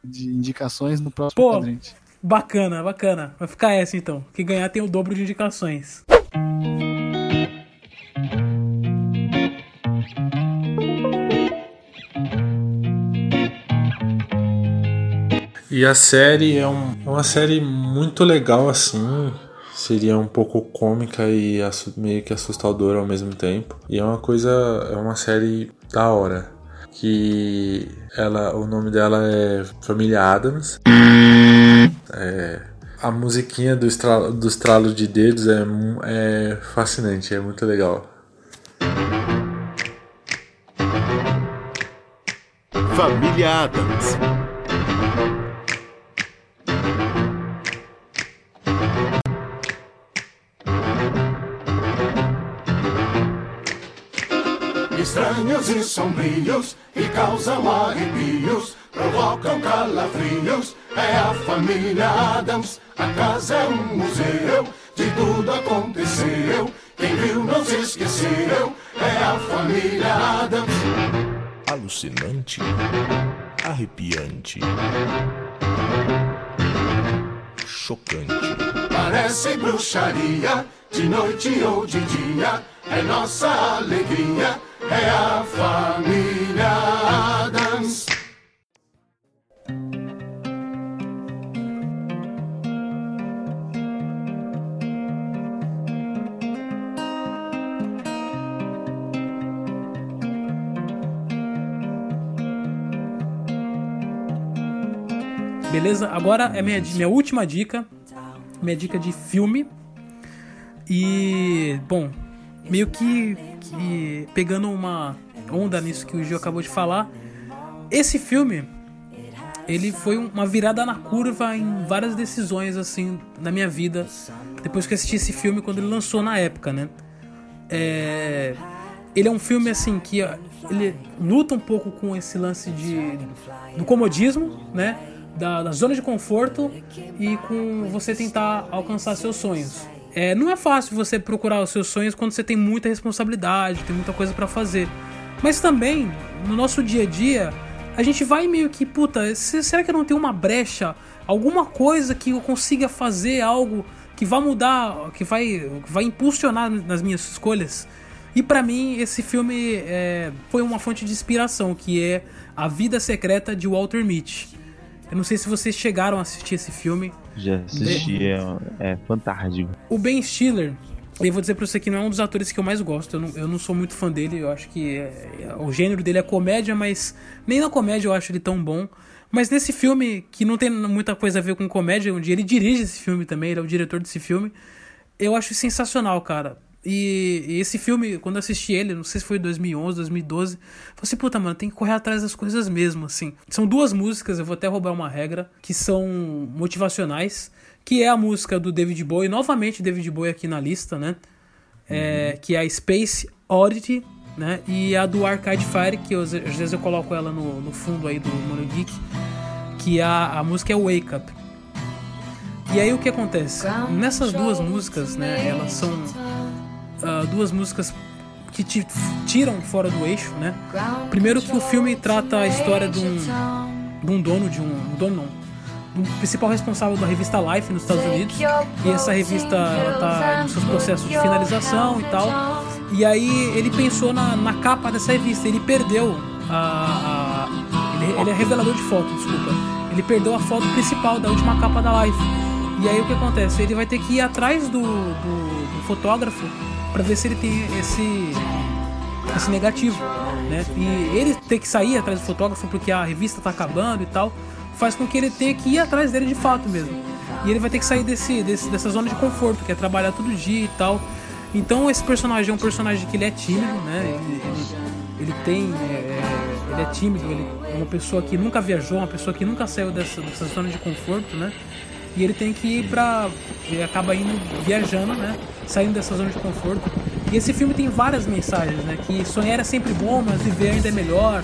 de indicações no próximo Pô. quadrante. Bacana, bacana. Vai ficar essa então. Quem ganhar tem o dobro de indicações. E a série é um- é uma série muito legal assim. Seria um pouco cômica e meio que assustadora ao mesmo tempo. E é uma coisa, é uma série da hora. Que ela, o nome dela é Família Adams. É, a musiquinha do estralo, do estralo de dedos é, é fascinante, é muito legal. Família Adams. Sombrios e causam arrepios, provocam calafrios. É a família Adams, a casa é um museu, de tudo aconteceu. Quem viu não se esqueceu, é a família Adams. Alucinante. Arrepiante. Chocante. Parece bruxaria, de noite ou de dia, é nossa alegria, é a família Adams. Beleza? Agora é minha, minha última dica. Minha dica de filme. E, bom, meio que, que pegando uma onda nisso que o Gil acabou de falar. Esse filme, ele foi uma virada na curva em várias decisões, assim, na minha vida. Depois que assisti esse filme, quando ele lançou na época, né? É... Ele é um filme, assim, que ele luta um pouco com esse lance de do comodismo, né? Da, da zona de conforto e com você tentar alcançar seus sonhos. É, não é fácil você procurar os seus sonhos quando você tem muita responsabilidade, tem muita coisa para fazer. Mas também, no nosso dia a dia, a gente vai meio que, puta, será que eu não tenho uma brecha? Alguma coisa que eu consiga fazer algo que vai mudar, que vai, vai impulsionar nas minhas escolhas? E para mim, esse filme é, foi uma fonte de inspiração, que é A Vida Secreta de Walter Mitty. Eu não sei se vocês chegaram a assistir esse filme. Já assisti, é, é fantástico. O Ben Stiller, eu vou dizer pra você que não é um dos atores que eu mais gosto. Eu não, eu não sou muito fã dele. Eu acho que é, é, o gênero dele é comédia, mas nem na comédia eu acho ele tão bom. Mas nesse filme, que não tem muita coisa a ver com comédia, onde ele dirige esse filme também, ele é o diretor desse filme, eu acho sensacional, cara. E, e, esse filme, quando eu assisti ele, não sei se foi 2011, 2012, falei assim, puta, mano, tem que correr atrás das coisas mesmo, assim. São duas músicas, eu vou até roubar uma regra, que são motivacionais, que é a música do David Bowie, novamente David Bowie aqui na lista, né? É, que é a Space Oddity, né? E a do Arcade Fire, que eu, às vezes eu coloco ela no, no fundo aí do Mono Geek, que a, a música é Wake Up. E aí o que acontece? Nessas duas músicas, né? Elas são uh, duas músicas que te tiram fora do eixo, né? Primeiro que o filme trata a história de um, de um dono de um, um dono não, do principal responsável da revista Life nos Estados Unidos. E essa revista ela tá nos seus processos de finalização e tal. E aí ele pensou na, na capa dessa revista, ele perdeu a, a ele, ele, é revelador de foto, desculpa. Ele perdeu a foto principal da última capa da Life. E aí o que acontece? Ele vai ter que ir atrás do, do, do fotógrafo para ver se ele tem esse esse negativo, né? E ele ter que sair atrás do fotógrafo porque a revista tá acabando e tal, faz com que ele tenha que ir atrás dele de fato mesmo. E ele vai ter que sair desse, desse dessa zona de conforto, que é trabalhar todo dia e tal. Então esse personagem é um personagem que ele é tímido, né? Ele, ele, ele tem, é, ele é tímido, ele é uma pessoa que nunca viajou, uma pessoa que nunca saiu dessa, dessa zona de conforto, né? E ele tem que ir pra. Ele acaba indo viajando, né? Saindo dessa zona de conforto. E esse filme tem várias mensagens, né? Que sonhar é sempre bom, mas viver ainda é melhor.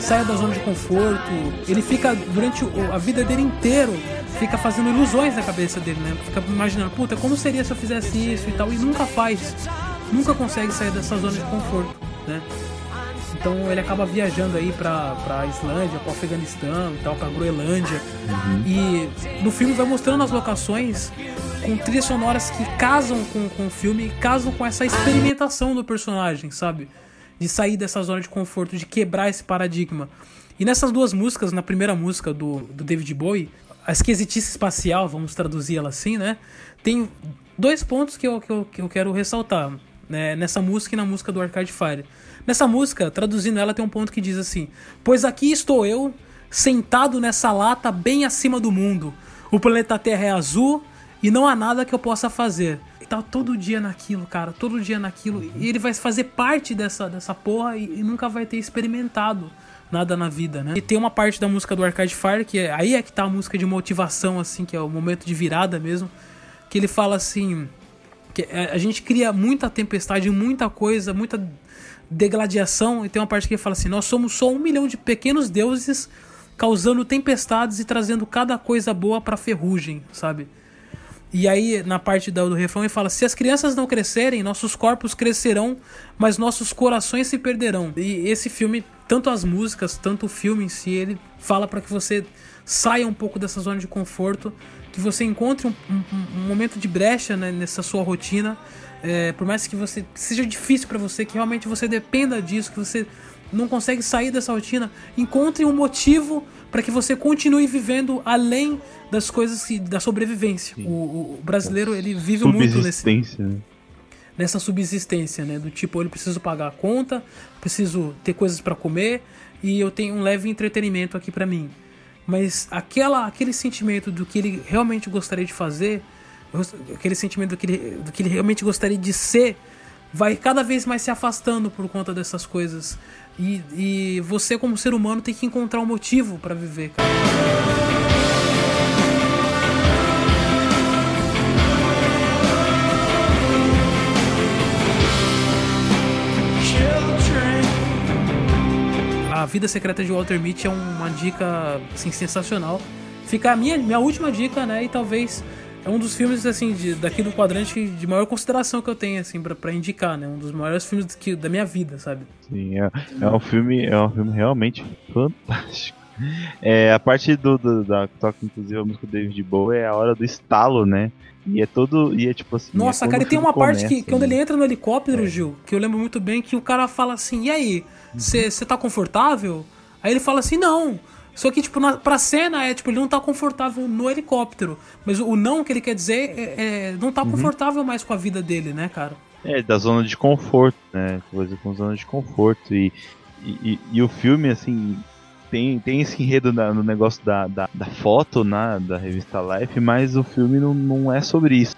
Saia da zona de conforto. Ele fica durante a vida dele inteiro fica fazendo ilusões na cabeça dele, né? Fica imaginando, puta, como seria se eu fizesse isso e tal, e nunca faz. Nunca consegue sair dessa zona de conforto, né? Então ele acaba viajando aí pra, pra Islândia, pro Afeganistão e tal, pra Groenlândia. Uhum. E no filme vai mostrando as locações com trilhas sonoras que casam com, com o filme, casam com essa experimentação do personagem, sabe? De sair dessa zona de conforto, de quebrar esse paradigma. E nessas duas músicas, na primeira música do, do David Bowie, a esquisitice espacial, vamos traduzir ela assim, né? Tem dois pontos que eu, que eu, que eu quero ressaltar né? nessa música e na música do Arcade Fire. Nessa música, traduzindo ela, tem um ponto que diz assim: Pois aqui estou eu, sentado nessa lata bem acima do mundo. O planeta Terra é azul e não há nada que eu possa fazer. Tá todo dia naquilo, cara, todo dia naquilo. E ele vai fazer parte dessa, dessa porra e, e nunca vai ter experimentado nada na vida, né? E tem uma parte da música do Arcade Fire que é, aí é que tá a música de motivação assim, que é o momento de virada mesmo, que ele fala assim, que a gente cria muita tempestade, muita coisa, muita degladiação, e tem uma parte que ele fala assim: "Nós somos só um milhão de pequenos deuses causando tempestades e trazendo cada coisa boa para ferrugem", sabe? E aí, na parte do refrão, ele fala: Se as crianças não crescerem, nossos corpos crescerão, mas nossos corações se perderão. E esse filme, tanto as músicas, tanto o filme em si, ele fala para que você saia um pouco dessa zona de conforto, que você encontre um, um, um momento de brecha né, nessa sua rotina. É, por mais que você seja difícil para você, que realmente você dependa disso, que você não consegue sair dessa rotina, encontre um motivo para que você continue vivendo além das coisas que, da sobrevivência. O, o- brasileiro ele vive muito nesse, Subsistência, né? nessa subsistência, né? Do tipo, eu preciso pagar a conta, preciso ter coisas pra comer e eu tenho um leve entretenimento aqui pra mim. Mas aquela, aquele sentimento do que ele realmente gostaria de fazer, aquele sentimento do que, ele, do que ele realmente gostaria de ser, vai cada vez mais se afastando por conta dessas coisas. E, e você, como ser humano, tem que encontrar um motivo pra viver, cara. A Vida Secreta de Walter Mitty é uma dica assim, sensacional. Fica a minha, minha última dica, né? E talvez é um dos filmes assim de, daqui do quadrante de maior consideração que eu tenho assim pra, pra indicar, né? Um dos maiores filmes que, da minha vida, sabe? Sim, é, é um filme, é um filme realmente fantástico. É, a parte do, do- da que toca inclusive a música do David Bowie é a hora do estalo, né? E é todo, e é tipo assim. Nossa, é cara, e tem uma parte que, começa, que quando né? ele entra no helicóptero, Gil, que eu lembro muito bem, que o cara fala assim, e aí, você tá confortável? Aí ele fala assim, não. Só que, tipo, na, pra cena é, tipo, ele não tá confortável no helicóptero. Mas o, o não que ele quer dizer é, é não tá confortável mais com a vida dele, né, cara? É, da zona de conforto, né? Coisa com zona de conforto. E, e, e- e o filme, assim, tem, tem esse enredo na- no negócio da, da, da foto né, da revista Life, mas o filme não, não é sobre isso.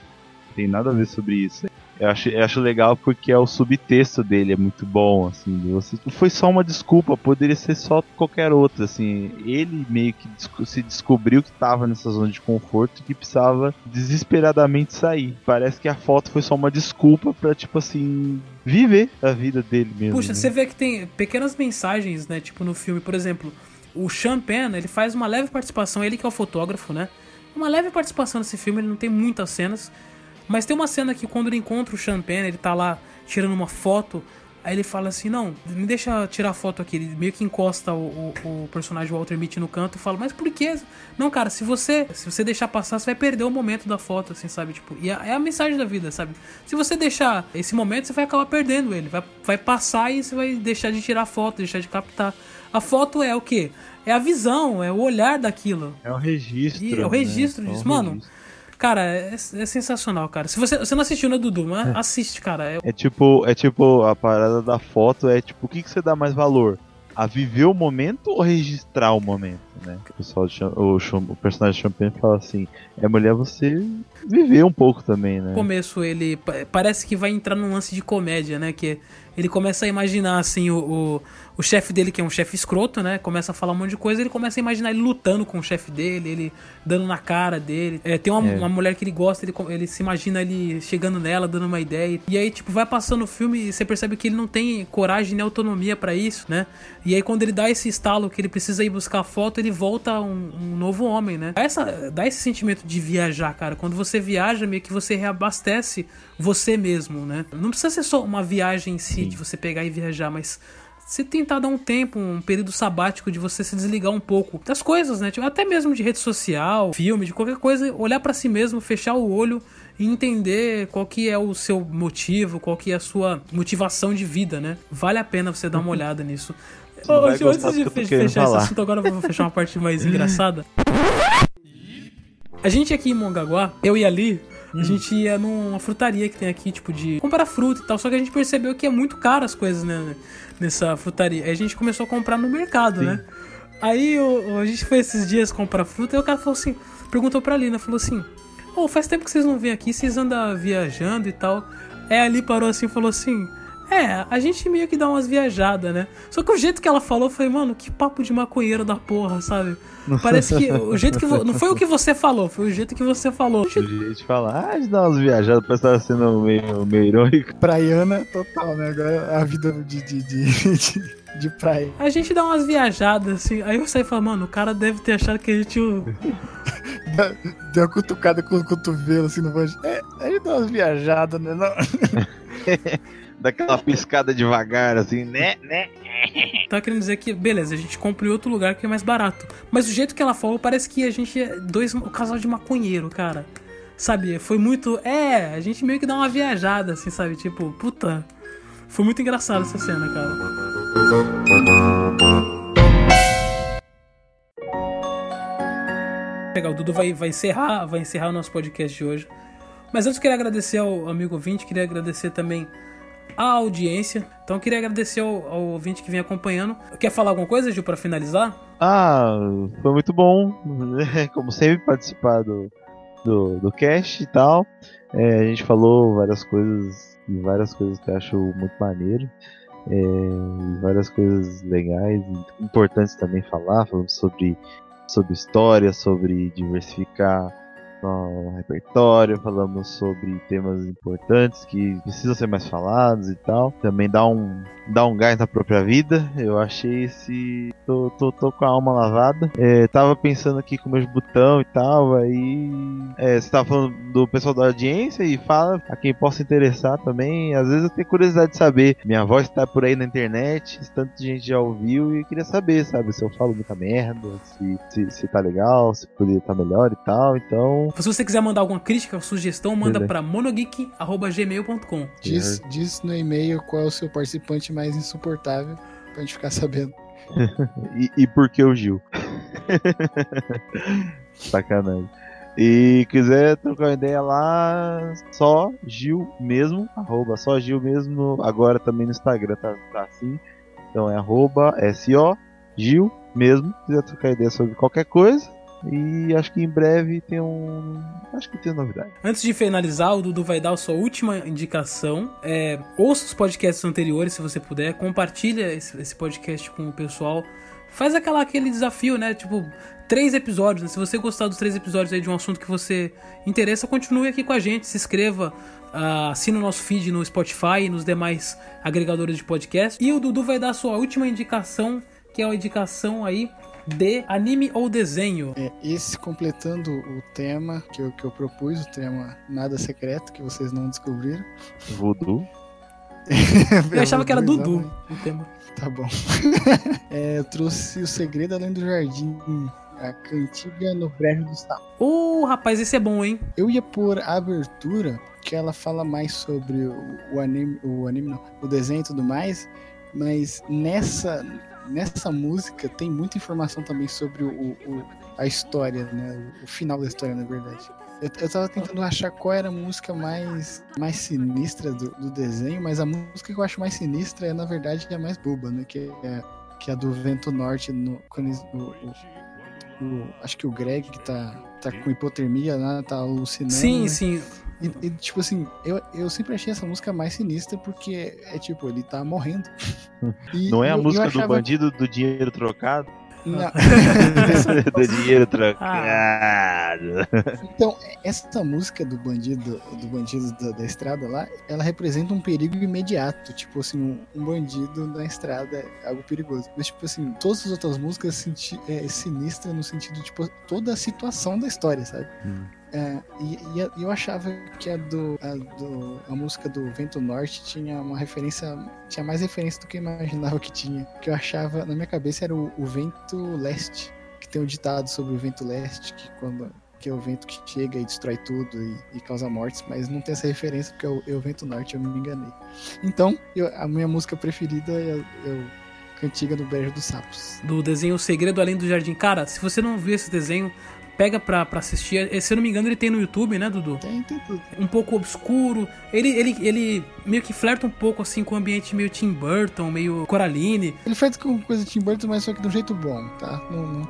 Não tem nada a ver sobre isso. Eu acho, eu acho legal porque é o subtexto dele, é muito bom, assim. Você, foi só uma desculpa, poderia ser só qualquer outra, assim. Ele meio que se descobriu que estava nessa zona de conforto e que precisava desesperadamente sair. Parece que a foto foi só uma desculpa pra, tipo assim, viver a vida dele mesmo. Puxa, né? você vê que tem pequenas mensagens, né? Tipo, no filme, por exemplo, o Sean Penn, ele faz uma leve participação, ele que é o fotógrafo, né? Uma leve participação nesse filme, ele não tem muitas cenas. Mas tem uma cena que quando ele encontra o Penn, ele tá lá tirando uma foto, aí ele fala assim, não, me deixa tirar foto aqui. Ele meio que encosta o, o, o personagem Walter Mitty no canto e fala, mas por quê? Não, cara, se você se você deixar passar, você vai perder o momento da foto, assim, sabe? Tipo, e é a mensagem da vida, sabe? Se você deixar esse momento, você vai acabar perdendo ele. Vai, vai passar e você vai deixar de tirar foto, deixar de captar. A foto é o quê? É a visão, é o olhar daquilo. É o registro. E é o né? registro É um disso. Mano, registro. Cara, é, é sensacional, cara. Se você, você não assistiu, né, Dudu? Mas assiste, cara. É, É tipo, é tipo, a parada da foto é tipo, o que, que você dá mais valor? A viver o momento ou registrar o momento, né? O, pessoal, o, o personagem de Champagne fala assim, é mulher você viver um pouco também, né? no começo ele pa- parece que vai entrar num lance de comédia, né? Que ele começa a imaginar assim o, o, o chefe dele, que é um chefe escroto, né? Começa a falar um monte de coisa, ele começa a imaginar ele lutando com o chefe dele, ele dando na cara dele. É, tem uma, É. uma mulher que ele gosta, ele, ele se imagina ele chegando nela, dando uma ideia. E aí, tipo, vai passando o filme e você percebe que ele não tem coragem nem autonomia pra isso, né? E aí, quando ele dá esse estalo que ele precisa ir buscar a foto, ele volta um, um novo homem, né? Essa, dá esse sentimento de viajar, cara. Quando você viaja, meio que você reabastece você mesmo, né? Não precisa ser só uma viagem em si, de você pegar e viajar, mas você tentar dar um tempo, um período sabático de você se desligar um pouco das coisas, né? Tipo, até mesmo de rede social, filme, de qualquer coisa, olhar pra si mesmo, fechar o olho e entender qual que é o seu motivo, qual que é a sua motivação de vida, né? Vale a pena você dar uma olhada nisso. Você Ô, antes de fechar esse assunto, agora eu vou fechar uma parte mais engraçada. A gente aqui em Mongaguá, eu e a Li, a gente ia numa frutaria que tem aqui, tipo, de comprar fruta e tal. Só que a gente percebeu que é muito caro as coisas, né? Nessa frutaria. Aí a gente começou a comprar no mercado, né? Aí o- a gente foi esses dias comprar fruta e o cara falou assim, perguntou pra Lina, falou assim, ô, faz tempo que vocês não vêm aqui, vocês andam viajando e tal. Aí Ali parou assim e falou assim, é, a gente meio que dá umas viajadas, né? Só que o jeito que ela falou foi, mano, que papo de maconheiro da porra, sabe? Parece que o jeito que vo- não foi o que você falou, foi o jeito que você falou. O jeito de falar, ah, de dar umas viajadas, parece que tava sendo meio, meio irônico. Praiana total, né? Agora a vida de, de, de, de, praia. A gente dá umas viajadas assim, aí eu saí e falei, mano, o cara deve ter achado que a gente Deu uma cutucada com o cotovelo assim no banjo. É, a gente dá umas viajadas, né? Não? Daquela piscada devagar, assim, né, né? Tá querendo dizer que, beleza, a gente compra em outro lugar que é mais barato. Mas o jeito que ela falou, parece que a gente é dois, um casal de maconheiro, cara. Sabe? Foi muito. É, a gente meio que dá uma viajada, assim, sabe? Tipo, puta. Foi muito engraçado essa cena, cara. Legal, o Dudu vai, vai encerrar, vai encerrar o nosso podcast de hoje. Mas antes queria agradecer ao amigo ouvinte, queria agradecer também a audiência. Então queria agradecer ao, ao ouvinte que vem acompanhando. Quer falar alguma coisa, Gil, para finalizar? Ah, foi muito bom, como sempre, participar do, do, do cast e tal. É, a gente falou várias coisas, várias coisas que eu acho muito maneiro. É, várias coisas legais, importantes também falar, falamos sobre, sobre história, sobre diversificar no repertório, falamos sobre temas importantes que precisam ser mais falados e tal. Também dá um, dá um gás na própria vida. Eu achei esse. Tô, tô, tô com a alma lavada. É, tava pensando aqui com meus botão e tal. Aí. É, você tava falando do pessoal da audiência e fala a quem possa interessar também. Às vezes eu tenho curiosidade de saber. Minha voz tá por aí na internet, tanta gente já ouviu e queria saber, sabe? Se eu falo muita merda, se, se, se tá legal, se poderia estar tá melhor e tal. Então. Se você quiser mandar alguma crítica ou sugestão, manda para monogeek.gmail.com. Diz, diz no e-mail qual é o seu participante mais insuportável pra gente ficar sabendo. e, e por que o Gil? Sacanagem. E quiser trocar uma ideia lá, só Gil mesmo, arroba só Gil mesmo, agora também no Instagram tá, tá assim. Então é arroba SO Gil mesmo. Se quiser trocar ideia sobre qualquer coisa, e acho que em breve tem um. Acho que tem novidade. Antes de finalizar, o Dudu vai dar a sua última indicação. É, ouça os podcasts anteriores, se você puder. Compartilha esse, esse podcast com o pessoal. Faz aquela, aquele desafio, né? Tipo, três episódios. Né? Se você gostar dos três episódios aí de um assunto que você interessa, continue aqui com a gente. Se inscreva, uh, assina o nosso feed no Spotify e nos demais agregadores de podcast. E o Dudu vai dar a sua última indicação, que é a indicação aí de anime ou desenho. É, esse completando o tema que eu, que eu propus, o tema Nada Secreto, que vocês não descobriram. Voodoo. eu achava que era Dudu o tema. Tá bom. é, eu trouxe O Segredo Além do Jardim. A cantiga no brejo do sapo. Ô, oh, rapaz, esse é bom, hein? Eu ia por a abertura, que ela fala mais sobre o, o anime, o anime não, o desenho e tudo mais, mas nessa nessa música tem muita informação também sobre o, o a história, né? O, final da história, na verdade. Eu, eu tava tentando achar qual era a música mais, mais sinistra do, do desenho, mas a música que eu acho mais sinistra é, na verdade, a mais boba, né? Que é, que é a do Vento Norte, no, quando o, o, acho que o Greg que tá, tá com hipotermia lá, tá alucinando. Sim, né? sim. E, e, tipo assim, eu, eu sempre achei essa música mais sinistra porque é tipo, ele tá morrendo. E, Não é a música achava... do bandido do dinheiro trocado? Não. do dinheiro trocado. Então, essa música do bandido, do bandido da, da, estrada lá, ela representa um perigo imediato. Tipo assim, um, um, bandido na estrada é algo perigoso. Mas, tipo assim, todas as outras músicas senti, é sinistra no sentido, tipo, toda a situação da história, sabe? Hum. É, e, e, eu achava que a do, a do a música do Vento Norte tinha uma referência, tinha mais referência do que eu imaginava que tinha. Que eu achava, na minha cabeça era o, o Vento Leste, que tem um ditado sobre o Vento Leste, que quando que é o vento que chega e destrói tudo e, e causa mortes, mas não tem essa referência porque é o, é Vento Norte, eu me enganei. Então, eu, a minha música preferida é, é o Cantiga do Beijo dos Sapos. Do desenho O Segredo Além do Jardim. Cara, se você não viu esse desenho, pega pra, pra assistir. Se eu não me engano, ele tem no YouTube, né, Dudu? Tem, tem tudo. Um pouco obscuro. Ele, ele, ele meio que flerta um pouco assim com o ambiente meio Tim Burton, meio Coraline. Ele flerta com coisa Tim Burton, mas só que de um jeito bom, tá? Não, não...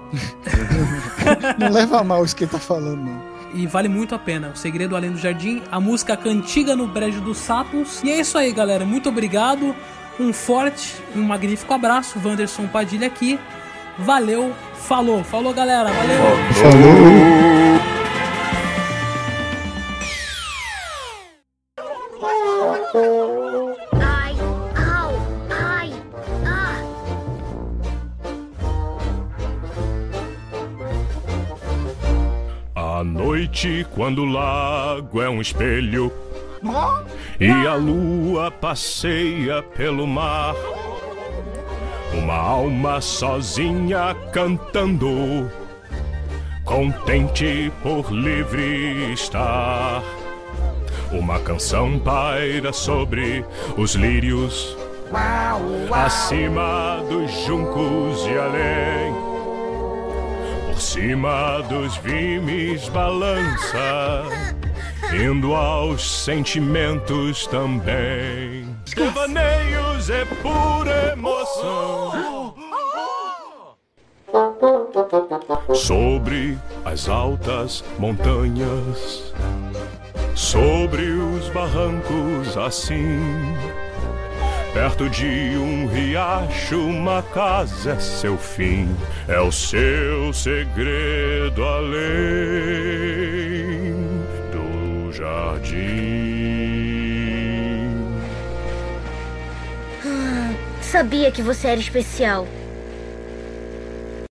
não leva a mal isso que ele tá falando, não e vale muito a pena. O Segredo Além do Jardim, a música Cantiga no Brejo dos Sapos. E é isso aí, galera. Muito obrigado. Um forte, um magnífico abraço. Wanderson Padilha aqui. Valeu, falou. Falou, galera. Valeu. Falou. À noite, quando o lago é um espelho e a lua passeia pelo mar uma alma sozinha cantando, contente por livre estar. Uma canção paira sobre os lírios acima dos juncos e além. Por cima dos vimes balança, indo aos sentimentos também. Devaneios é pura emoção. Sobre as altas montanhas, sobre os barrancos assim. Perto de um riacho, uma casa é seu fim, é o seu segredo além do jardim. Sabia que você era especial.